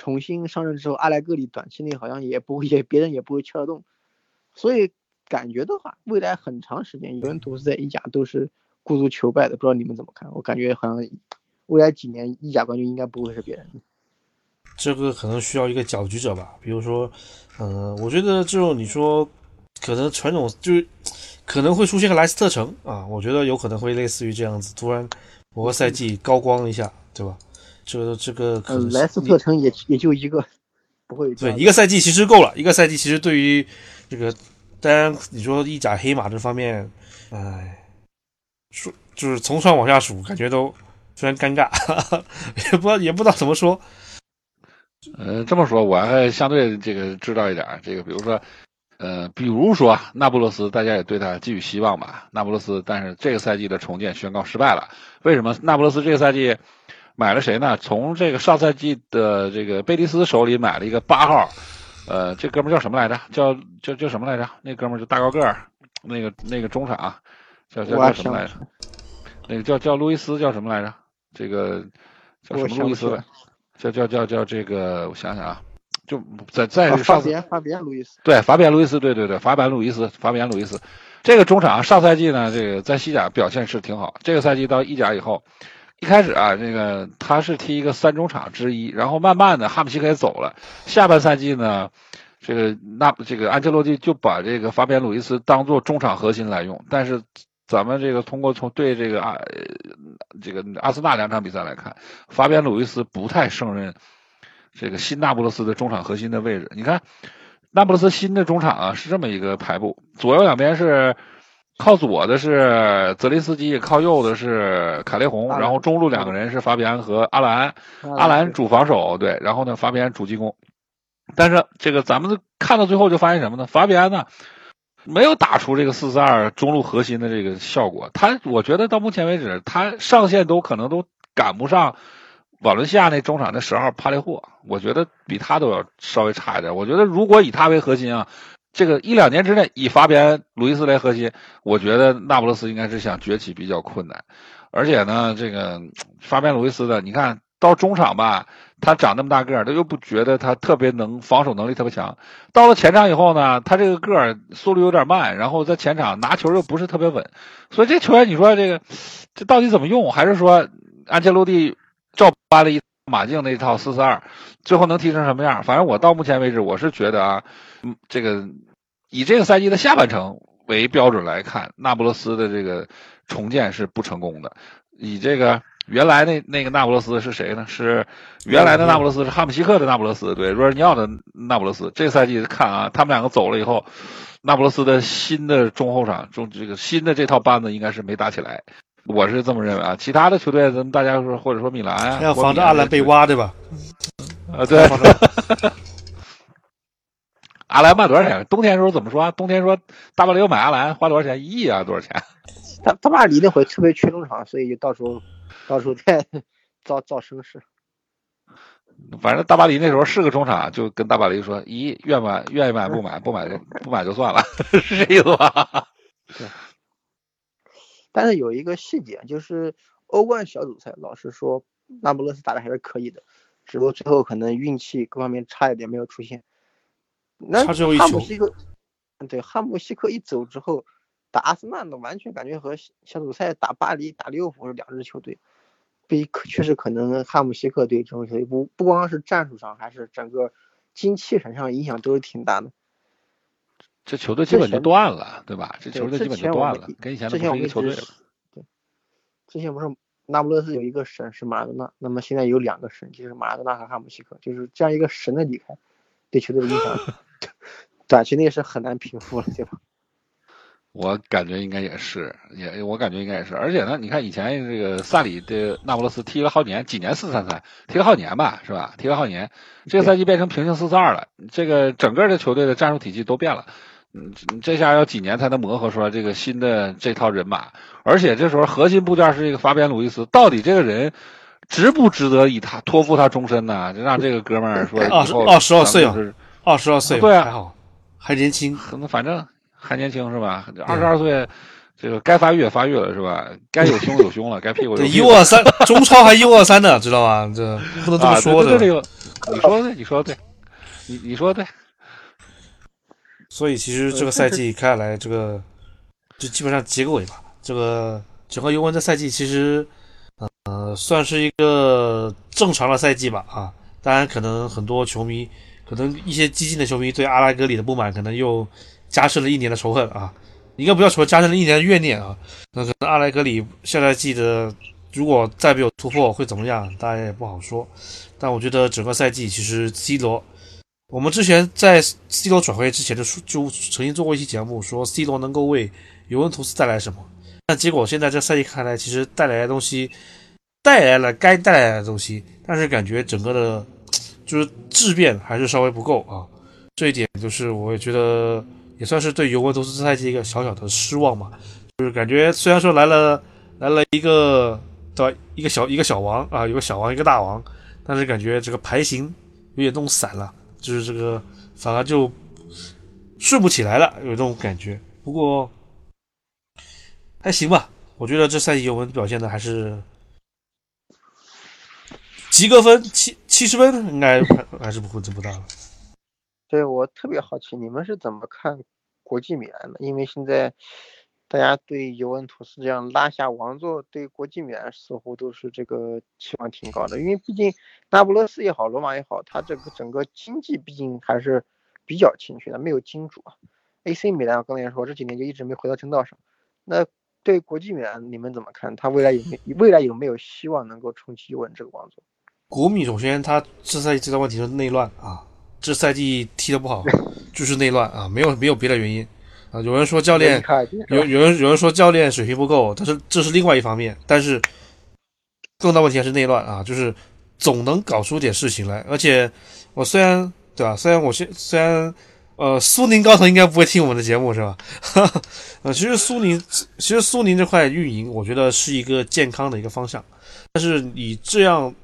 重新上任之后，阿莱格里短期内好像也不会，也别人也不会撬得动，所以感觉的话，未来很长时间，尤文图斯在意甲都是孤独求败的。不知道你们怎么看？我感觉好像未来几年意甲冠军应该不会是别人。这个可能需要一个搅局者吧，比如说，嗯，我觉得这种你说可能传统就是可能会出现个莱斯特城啊，我觉得有可能会类似于这样子，突然某个赛季高光一下，对吧？这个这个可能莱斯特城也也就一个，不会对一个赛季其实够了，一个赛季其实对于这个，当然你说意甲黑马这方面，哎，数就是从上往下数，感觉都非常尴尬，也不知道也不知道怎么说。呃，这么说我还相对这个知道一点，这个比如说，呃，比如说那不勒斯，大家也对他寄予希望吧？那不勒斯，但是这个赛季的重建宣告失败了，为什么？那不勒斯这个赛季。买了谁呢？从这个上赛季的这个贝蒂斯手里买了一个八号，呃，这哥们叫什么来着？叫叫叫什么来着？那哥们就大高个儿，那个那个中场，叫叫叫什么来着？那个叫叫路易斯叫什么来着？这个叫什么路易斯？叫叫叫叫这个，我想想啊，就在在上法法比安路易斯。对，法比安路易斯，对对对，法比安路易斯，法比安路易斯，这个中场上赛季呢，这个在西甲表现是挺好，这个赛季到意甲以后。一开始啊，这个他是踢一个三中场之一，然后慢慢的哈姆西克也走了。下半赛季呢，这个那这个安切洛蒂就把这个法比安路易斯当做中场核心来用。但是咱们这个通过从对这个啊这个阿森纳两场比赛来看，法比安鲁伊斯不太胜任这个新那不勒斯的中场核心的位置。你看，那不勒斯新的中场啊是这么一个排布，左右两边是。靠左的是泽林斯基，靠右的是卡雷洪，然后中路两个人是法比安和阿兰，阿兰主防守，对，然后呢法比安主进攻。但是这个咱们看到最后就发现什么呢？法比安呢没有打出这个四四二中路核心的这个效果。他我觉得到目前为止，他上线都可能都赶不上瓦伦西亚那中场那十号帕雷霍，我觉得比他都要稍微差一点。我觉得如果以他为核心啊，这个一两年之内以法比安·鲁伊斯为核心，我觉得那不勒斯应该是想崛起比较困难。而且呢，这个法比安·鲁伊斯的，你看到中场吧，他长那么大个儿，他又不觉得他特别能防守能力特别强。到了前场以后呢，他这个个儿速度有点慢，然后在前场拿球又不是特别稳。所以这球员，你说这个这到底怎么用？还是说安切洛蒂？照搬了一马竞那一套四四二，最后能踢成什么样？反正我到目前为止，我是觉得啊，嗯，这个以这个赛季的下半程为标准来看，那不勒斯的这个重建是不成功的。以这个原来那那个那不勒斯是谁呢？是原来的那不勒斯是哈姆西克的那不勒斯，对，若尔尼奥的那不勒斯。这个赛季看啊，他们两个走了以后，那不勒斯的新的中后场中这个新的这套班子应该是没打起来。我是这么认为啊，其他的球队，咱们大家说，或者说米兰啊，要防着阿兰被挖，对吧？啊，对。阿兰卖多少钱？冬天时候怎么说？冬天说大巴黎要买阿兰，花多少钱？一亿啊？多少钱？他大巴黎那会特别缺中场，所以就到时候到时候再造造声势。反正大巴黎那时候是个中场，就跟大巴黎说：一愿买愿意买不买不买就不买就算了，是这意思吧？对。但是有一个细节，就是欧冠小组赛，老实说，那不勒斯打的还是可以的，只不过最后可能运气各方面差一点没有出现。那汉姆西克，对汉姆西克一走之后，打阿森纳的完全感觉和小组赛打巴黎、打利物浦是两支球队。比确实可能汉姆西克对这种球队不不光是战术上，还是整个精气神上影响都是挺大的。这球队基本就断了，对吧？这球队基本就断了，跟以前不是一个球队了。对，之前不是那不勒斯有一个神是马拉多纳，那么现在有两个神，就是马拉多纳和哈姆西克，就是这样一个神的离开，对球队的影响，短期内是很难平复了，对吧？我感觉应该也是，也我感觉应该也是，而且呢，你看以前这个萨里的那不勒斯踢了好几年，几年四三三，踢了好几年吧，是吧？踢了好几年，这个赛季变成平行四四二了，这个整个的球队的战术体系都变了。嗯，这下要几年才能磨合出来这个新的这套人马？而且这时候核心部件是这个法比安·鲁伊斯，到底这个人值不值得以他托付他终身呢？就让这个哥们儿说二十二十二岁啊，二十二岁，对啊，还好，还年轻，那反正还年轻是吧？二十二岁，这个该发育也发育了是吧？该有胸有胸了，该屁股有一五二三，中超还一五二三呢，知道吧？这不能这么说的。对对对，你说的对，你说的对，你你说的对。所以其实这个赛季看来，这个就基本上结个尾吧。这个整个尤文这赛季其实，呃，算是一个正常的赛季吧。啊，当然可能很多球迷，可能一些激进的球迷对阿拉格里的不满，可能又加深了一年的仇恨啊。应该不要说加深了一年的怨念啊。那可能阿莱格里下赛季的如果再没有突破会怎么样，大家也不好说。但我觉得整个赛季其实 C 罗。我们之前在 C 罗转会之前的就曾经做过一期节目，说 C 罗能够为尤文图斯带来什么？但结果现在这赛季看来，其实带来的东西带来了该带来的东西，但是感觉整个的，就是质变还是稍微不够啊。这一点就是我也觉得也算是对尤文图斯这赛季一个小小的失望嘛。就是感觉虽然说来了来了一个对吧，一个小一个小王啊，有个小王一个大王，但是感觉这个牌型有点弄散了。就是这个，反而就顺不起来了，有这种感觉。不过还行吧，我觉得这赛季我们表现的还是及格分七七十分，应该还是不会这么大了。对我特别好奇，你们是怎么看国际米兰的？因为现在。大家对尤文图斯这样拉下王座，对国际米兰似乎都是这个期望挺高的，因为毕竟那不勒斯也好，罗马也好，它这个整个经济毕竟还是比较欠缺的，没有金主啊。AC 米兰我刚才也说，这几年就一直没回到正道上。那对国际米兰你们怎么看？他未来有没未来有没有希望能够冲击尤文这个王座？国米首先他这赛季最大问题是内乱啊，这赛季踢得不好 就是内乱啊，没有没有别的原因。啊，有人说教练有有人有人说教练水平不够，但是这是另外一方面。但是更大问题还是内乱啊，就是总能搞出点事情来。而且我虽然对吧，虽然我现虽然呃苏宁高层应该不会听我们的节目是吧？呃，其实苏宁其实苏宁这块运营，我觉得是一个健康的一个方向。但是你这样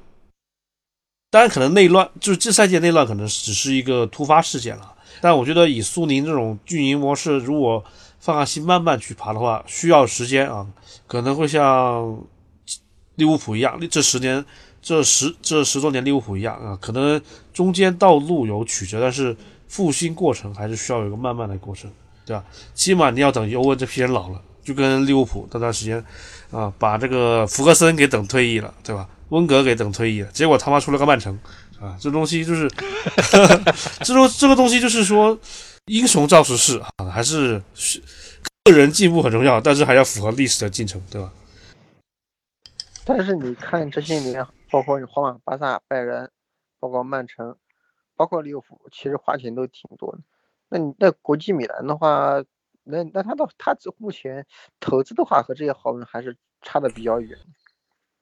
当然可能内乱，就是这赛季内乱可能只是一个突发事件了。但我觉得以苏宁这种运营模式，如果放下心慢慢去爬的话，需要时间啊，可能会像利物浦一样，这十年、这十这十多年利物浦一样啊，可能中间道路有曲折，但是复兴过程还是需要有一个慢慢的过程，对吧？起码你要等尤文这批人老了，就跟利物浦那段时间啊，把这个福格森给等退役了，对吧？温格给等退役了，结果他妈出了个曼城。啊，这东西就是，这种这个东西就是说，英雄造时势啊，还是个人进步很重要，但是还要符合历史的进程，对吧？但是你看这些年，包括皇马、巴萨、拜仁，包括曼城，包括利物浦，其实花钱都挺多的。那你在国际米兰的话，那那他到他目前投资的话，和这些豪门还是差的比较远。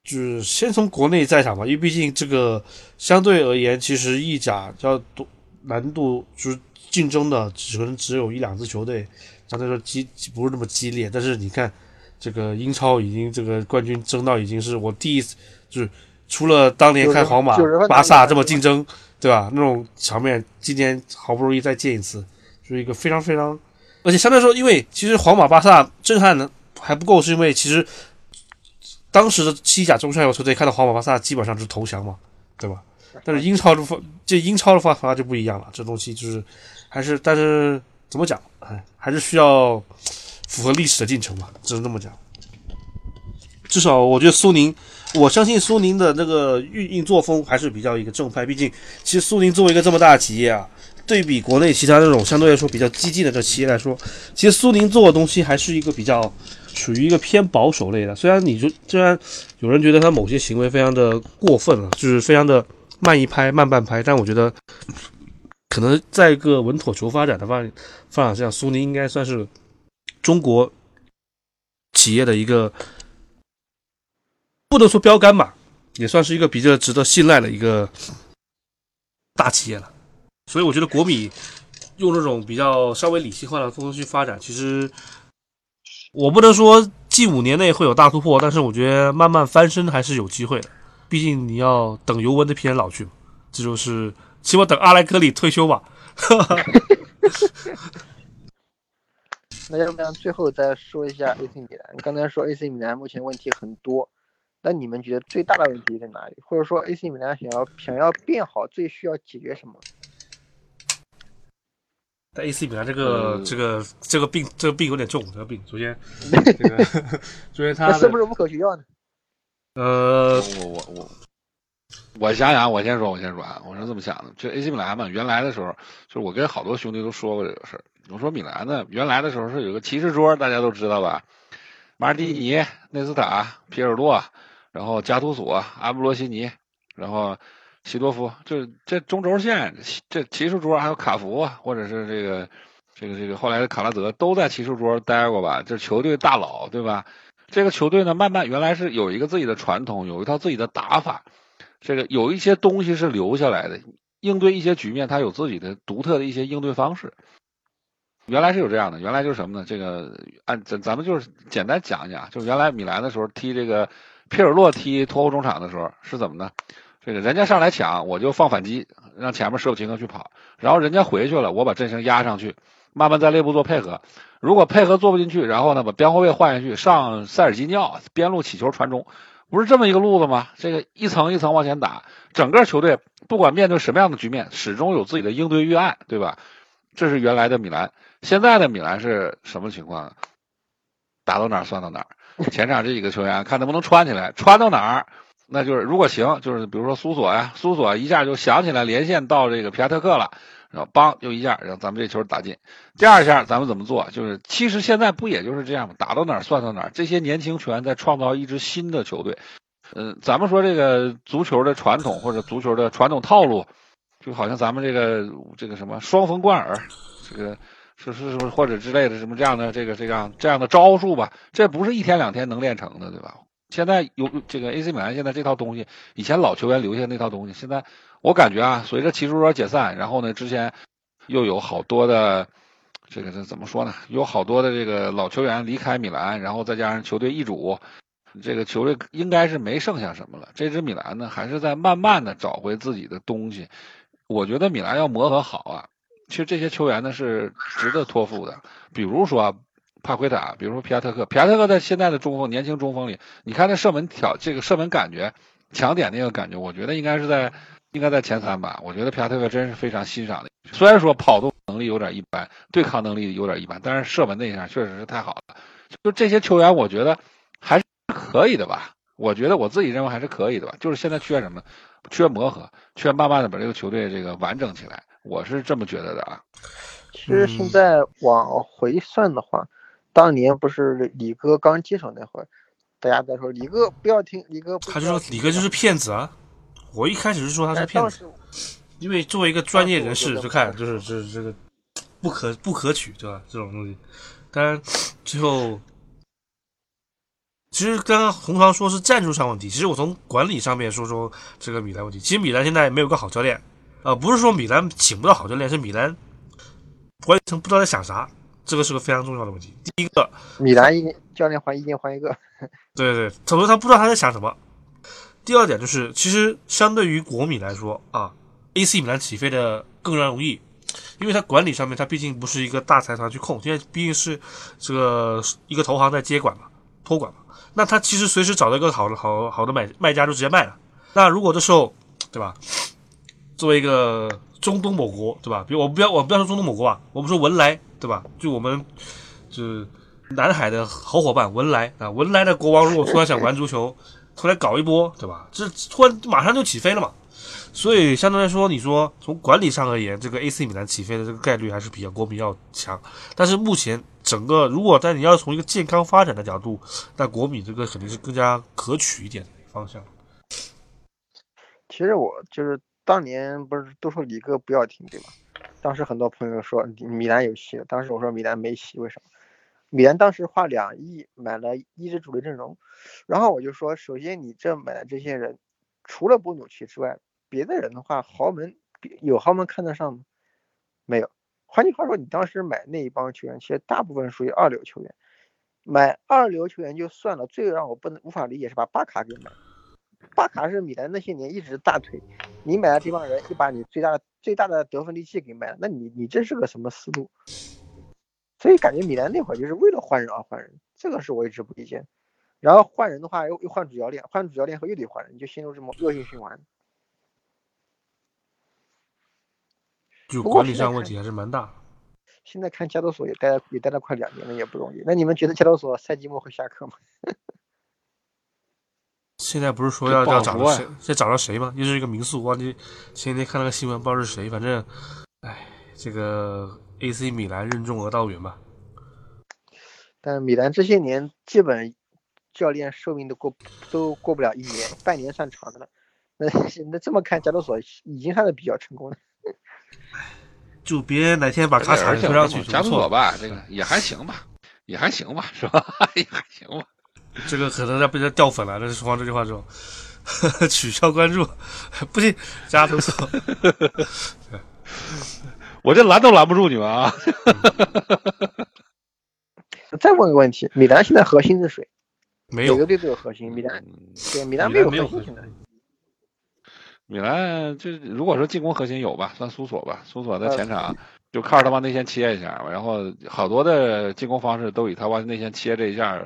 就是先从国内赛场吧，因为毕竟这个相对而言，其实意甲要多难度，就是竞争的只可能只有一两支球队，相对来说激不是那么激烈。但是你看，这个英超已经这个冠军争到已经是我第一次，就是除了当年看皇马、巴萨这么竞争，对吧？那种场面，今年好不容易再见一次，就是一个非常非常，而且相对来说，因为其实皇马、巴萨震撼的还不够，是因为其实。当时的西甲中下游球队看到皇马、巴萨基本上就是投降嘛，对吧？但是英超的方，这英超的方法就不一样了。这东西就是，还是但是怎么讲？哎，还是需要符合历史的进程嘛，只能这么讲。至少我觉得苏宁，我相信苏宁的那个运营作风还是比较一个正派。毕竟，其实苏宁作为一个这么大的企业啊，对比国内其他那种相对来说比较激进的这企业来说，其实苏宁做的东西还是一个比较。属于一个偏保守类的，虽然你就虽然有人觉得他某些行为非常的过分了，就是非常的慢一拍、慢半拍，但我觉得可能在一个稳妥求发展的方方向上，苏宁应该算是中国企业的一个不能说标杆吧，也算是一个比较值得信赖的一个大企业了。所以我觉得国米用这种比较稍微理性化的方式去发展，其实。我不能说近五年内会有大突破，但是我觉得慢慢翻身还是有机会的。毕竟你要等尤文的皮人老去嘛，这就是起码等阿莱格里退休吧。那要不然最后再说一下 AC 米兰。刚才说 AC 米兰目前问题很多，那你们觉得最大的问题在哪里？或者说 AC 米兰想要想要变好，最需要解决什么？但 AC 米兰这个这个这个病这个病有点重，这个病首先 这个首先他是不是无可取药呢？呃，我我我我想想，我先说，我先说啊，我是这么想的，就 AC 米兰嘛，原来的时候，就是我跟好多兄弟都说过这个事儿。我说米兰呢，原来的时候是有个骑士桌，大家都知道吧？马尔蒂尼、内斯塔、皮尔洛，然后加图索、阿布罗西尼，然后。西多夫，就这中轴线，这骑士桌还有卡福，或者是这个这个这个后来的卡拉德都在骑士桌待过吧？这球队大佬对吧？这个球队呢，慢慢原来是有一个自己的传统，有一套自己的打法，这个有一些东西是留下来的，应对一些局面，他有自己的独特的一些应对方式。原来是有这样的，原来就是什么呢？这个按咱咱们就是简单讲一讲，就原来米兰的时候踢这个皮尔洛踢托欧中场的时候是怎么呢？这个人家上来抢，我就放反击，让前面舍甫琴科去跑，然后人家回去了，我把阵型压上去，慢慢在内部做配合。如果配合做不进去，然后呢把边后卫换下去，上塞尔吉尼奥边路起球传中，不是这么一个路子吗？这个一层一层往前打，整个球队不管面对什么样的局面，始终有自己的应对预案，对吧？这是原来的米兰，现在的米兰是什么情况？打到哪儿算到哪儿，前场这几个球员看能不能穿起来，穿到哪儿。那就是如果行，就是比如说苏索呀，苏索一下就想起来连线到这个皮亚特克了，然后梆就一下让咱们这球打进。第二下咱们怎么做？就是其实现在不也就是这样吗？打到哪儿算到哪儿。这些年轻球员在创造一支新的球队。嗯，咱们说这个足球的传统或者足球的传统套路，就好像咱们这个这个什么双峰贯耳，这个是是是或者之类的什么这样的这个这样这样的招数吧？这不是一天两天能练成的，对吧？现在有这个 AC 米兰，现在这套东西，以前老球员留下那套东西，现在我感觉啊，随着骑士说解散，然后呢，之前又有好多的这个这怎么说呢？有好多的这个老球员离开米兰，然后再加上球队易主，这个球队应该是没剩下什么了。这支米兰呢，还是在慢慢的找回自己的东西。我觉得米兰要磨合好啊，其实这些球员呢是值得托付的。比如说帕奎塔，比如说皮亚特克。皮亚特克在现在的中锋年轻中锋里，你看他射门挑这个射门感觉抢点那个感觉，我觉得应该是在应该在前三吧。我觉得皮亚特克真是非常欣赏的。虽然说跑动能力有点一般，对抗能力有点一般，但是射门那一下确实是太好了。就这些球员，我觉得还是可以的吧。我觉得我自己认为还是可以的吧。就是现在缺什么？缺磨合，缺慢慢的把这个球队这个完整起来。我是这么觉得的啊。其实现在往回算的话，当年不是李哥刚接手那会儿，大家在说李哥不要听，李哥他就说李哥就是骗子啊。我一开始是说他是骗子，因为作为一个专业人士，就看就是这这个不可不可取，对吧？这种东西，当然最后。其实刚刚红糖说是战术上问题，其实我从管理上面说说这个米兰问题。其实米兰现在没有个好教练，啊，不是说米兰请不到好教练，是米兰管理层不知道在想啥，这个是个非常重要的问题。第一个，米兰一年教练换一年换一个，对对，很多他不知道他在想什么。第二点就是，其实相对于国米来说啊，AC 米兰起飞的更加容易，因为他管理上面他毕竟不是一个大财团去控，现在毕竟是这个一个投行在接管嘛，托管嘛。那他其实随时找到一个好的好好的买卖家就直接卖了。那如果这时候，对吧？作为一个中东某国，对吧？比如我不要我不要说中东某国吧，我们说文莱，对吧？就我们就是南海的好伙伴文莱啊，文莱的国王如果突然想玩足球，突然搞一波，对吧？这突然马上就起飞了嘛。所以相对来说，你说从管理上而言，这个 AC 米兰起飞的这个概率还是比较国米要强。但是目前整个，如果在你要从一个健康发展的角度，那国米这个肯定是更加可取一点的方向。其实我就是当年不是都说李哥不要听对吧？当时很多朋友说米兰有戏，当时我说米兰没戏，为什么？米兰当时花两亿买了一支主力阵容，然后我就说，首先你这买的这些人，除了波努奇之外。别的人的话，豪门有豪门看得上吗？没有。换句话说，你当时买那一帮球员，其实大部分属于二流球员。买二流球员就算了，最让我不能无法理解是把巴卡给买。巴卡是米兰那些年一直大腿，你买了这帮人，就把你最大的最大的得分利器给卖了，那你你这是个什么思路？所以感觉米兰那会儿就是为了换人而换人，这个是我一直不理解。然后换人的话又又换主教练，换主教练后又得换人，就陷入这么恶性循环。就管理上问题还是蛮大。现在看加多索也待也待了快两年了，也不容易。那你们觉得加多索赛季末会下课吗？现在不是说要要找谁？现在找到谁吗？又是一个民宿，忘记前天看了个新闻，不知道是谁。反正，哎，这个 AC 米兰任重而道远吧。但米兰这些年基本教练寿命都过都过不了一年，半年算长的了。那那这么看，加多索已经算是比较成功了。就别哪天把卡卡推上去，加不错吧？这个也还行吧，也还行吧，是吧？也还行吧。这个可能要被他掉粉了。但是说完这句话之后，取消关注，不行，加投诉。我这拦都拦不住你们啊！再问个问题：米兰现在核心是谁？没有，每个队都有核心。米兰对米兰没有核心现在。米兰就如果说进攻核心有吧，算苏索吧。苏索在前场就靠着他往内线切一下，然后好多的进攻方式都以他往内线切这一下，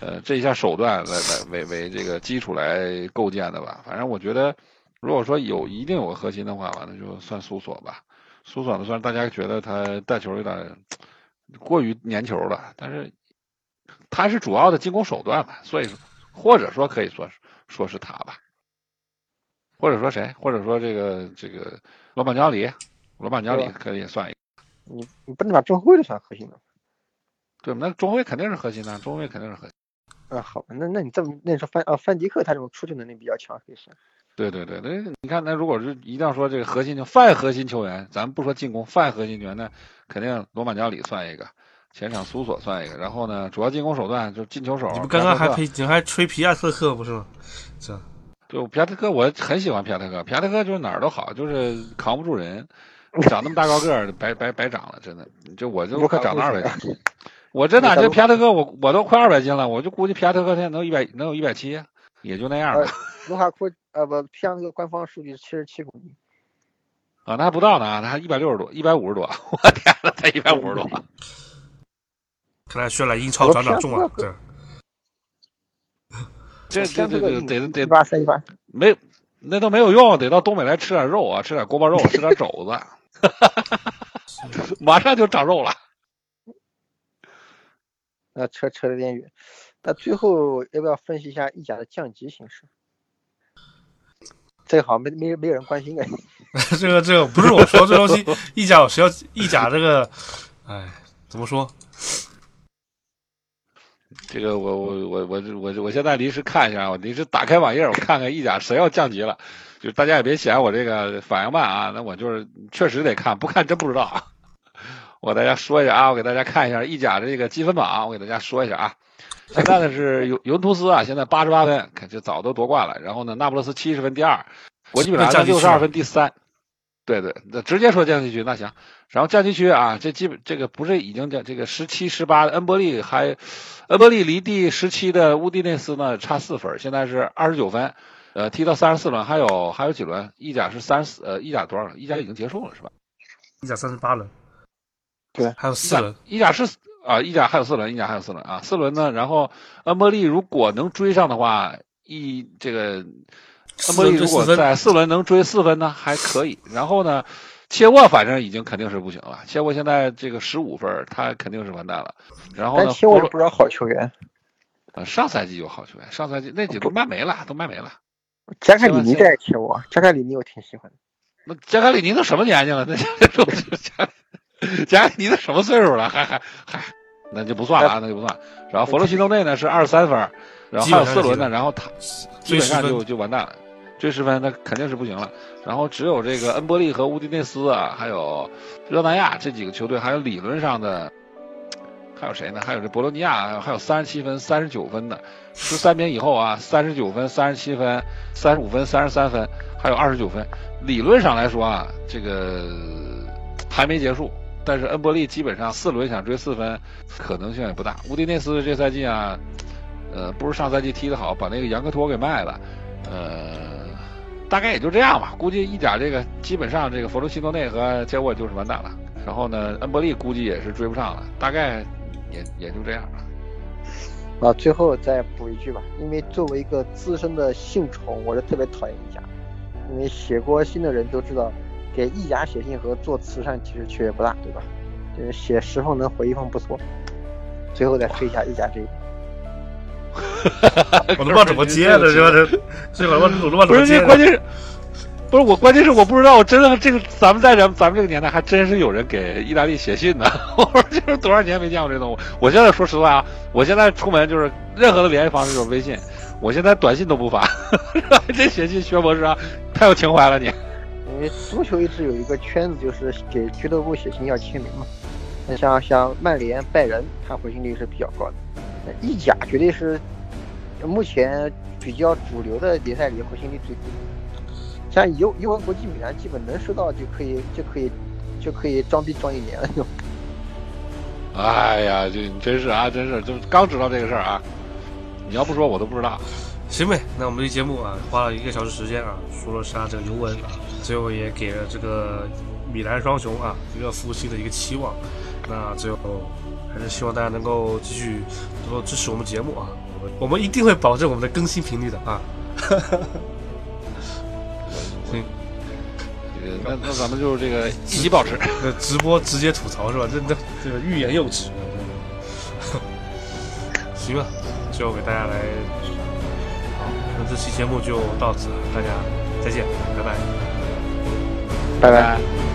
呃，这一下手段来来为为这个基础来构建的吧。反正我觉得，如果说有一定有个核心的话，完了就算苏索吧。苏索呢，虽然大家觉得他带球有点过于粘球了，但是他是主要的进攻手段吧，所以或者说可以说是说是他吧。或者说谁？或者说这个这个罗马尼奥里，罗马尼奥里可以也算一个。你你不能把中后卫都算核心的。对，那中后卫肯定是核心的，中后卫肯定是核心。啊，好，那那你这么那你说范啊范迪克他这种出球能力比较强，可以算。对对对，那你看，那如果是一定要说这个核心就泛核心球员，咱不说进攻，泛核心球员，那肯定罗马尼奥里算一个，前场苏索算一个，然后呢，主要进攻手段就进球手。你们刚刚还吹你还吹皮亚特克不是吗？这。就皮亚特克，我很喜欢皮亚特克。皮亚特克就是哪儿都好，就是扛不住人，长那么大高个儿，白白白长了，真的。就我就长那儿了。我真的这皮亚特克，我我都快二百斤了，我就估计皮亚特克现在能一百能有一百七，也就那样呃吧。卢卡库呃不，皮亚特克官方数据是七十七公斤。啊，那还不到呢，他还一百六十多，一百五十多，我天呐，才一百五十多。看来需要来英超转转重了，对这这这这得得八三一八，没那都没有用，得到东北来吃点肉啊，吃点锅包肉，吃点肘子，马上就长肉了。那扯扯得有点远。那最后要不要分析一下意甲的降级形势？这个好像没没没有人关心哎。这个这个不是我说这东西，意甲谁要意甲这个，哎，怎么说？这个我我我我我我现在临时看一下，我临时打开网页，我看看意甲谁要降级了。就大家也别嫌我这个反应慢啊，那我就是确实得看，不看真不知道啊。我给大家说一下啊，我给大家看一下意甲这个积分榜，我给大家说一下啊。现在呢是尤尤文图斯啊，现在八十八分，看这早都夺冠了。然后呢，那不勒斯七十分第二，国际米兰六十二分第三。对对，那直接说降级区那行。然后降级区啊，这基本这个不是已经降这个十七、十八的恩波利还，恩波利离第十七的乌迪内斯呢差四分，现在是二十九分。呃，踢到三十四轮，还有还有几轮？意甲是三十四，呃，意甲多少？意甲已经结束了是吧？意甲三十八轮，对，还有四轮。意甲是啊，意甲还有四轮，意甲还有四轮啊，四轮呢。然后恩波利如果能追上的话，一这个恩波利如果在四轮能追四分呢，还可以。然后呢，切沃反正已经肯定是不行了，切沃现在这个十五分，他肯定是完蛋了。然后呢，切沃是不少好球员。呃，上赛季有好球员，上赛季那几都卖没了，都卖没了。加凯里尼在切沃，加凯里尼我挺喜欢的。那加凯里尼都什么年纪了？那 加加凯里尼都什么岁数了？还还还，那就不算了啊，那就不算。然后佛罗西诺内呢是二十三分，然后还有四轮呢，然后他基本上就就完蛋了，追十分那肯定是不行了。然后只有这个恩波利和乌迪内斯啊，还有热那亚这几个球队，还有理论上的。还有谁呢？还有这博洛尼亚，还有三十七分、三十九分的，十三名以后啊，三十九分、三十七分、三十五分、三十三分，还有二十九分。理论上来说啊，这个还没结束，但是恩波利基本上四轮想追四分可能性也不大。乌迪内斯这赛季啊，呃，不是上赛季踢得好，把那个杨科托给卖了，呃，大概也就这样吧。估计意甲这个基本上这个弗罗西诺内和杰沃就是完蛋了。然后呢，恩波利估计也是追不上了，大概。也也就这样了。啊，最后再补一句吧，因为作为一个资深的信虫，我是特别讨厌意甲，因为写过信的人都知道，给意甲写信和做慈善其实区别不大，对吧？就是写十封能回一封不错。最后再说一下意甲这一点。我都不知道怎么接的，是吧？这这老我都不知道怎么接。关键是。不是我，关键是我不知道，我真的这个咱们在咱咱们这个年代还真是有人给意大利写信呢。我说这是多少年没见过这东西。我现在说实话啊，我现在出门就是任何的联系方式就是微信，我现在短信都不发，这写信薛博士啊，太有情怀了你。因为足球一直有一个圈子，就是给俱乐部写信要签名嘛。那像像曼联、拜仁，他回信率是比较高的。那意甲绝对是目前比较主流的联赛里回信率最低。像尤尤文国际米兰，基本能收到就可以就可以就可以装逼装一年了就。哎呀，这真是啊，真是就刚知道这个事儿啊！你要不说我都不知道。行呗，那我们这节目啊，花了一个小时时间啊，说了下这个尤文啊，最后也给了这个米兰双雄啊一个复兴的一个期望。那最后还是希望大家能够继续多多支持我们节目啊，我们我们一定会保证我们的更新频率的啊。行，这个那那咱们就是这个一起保持。那直播直接吐槽是吧？这这这个欲言又止。行吧，最后给大家来，好，那这期节目就到此，大家再见，拜拜，拜拜。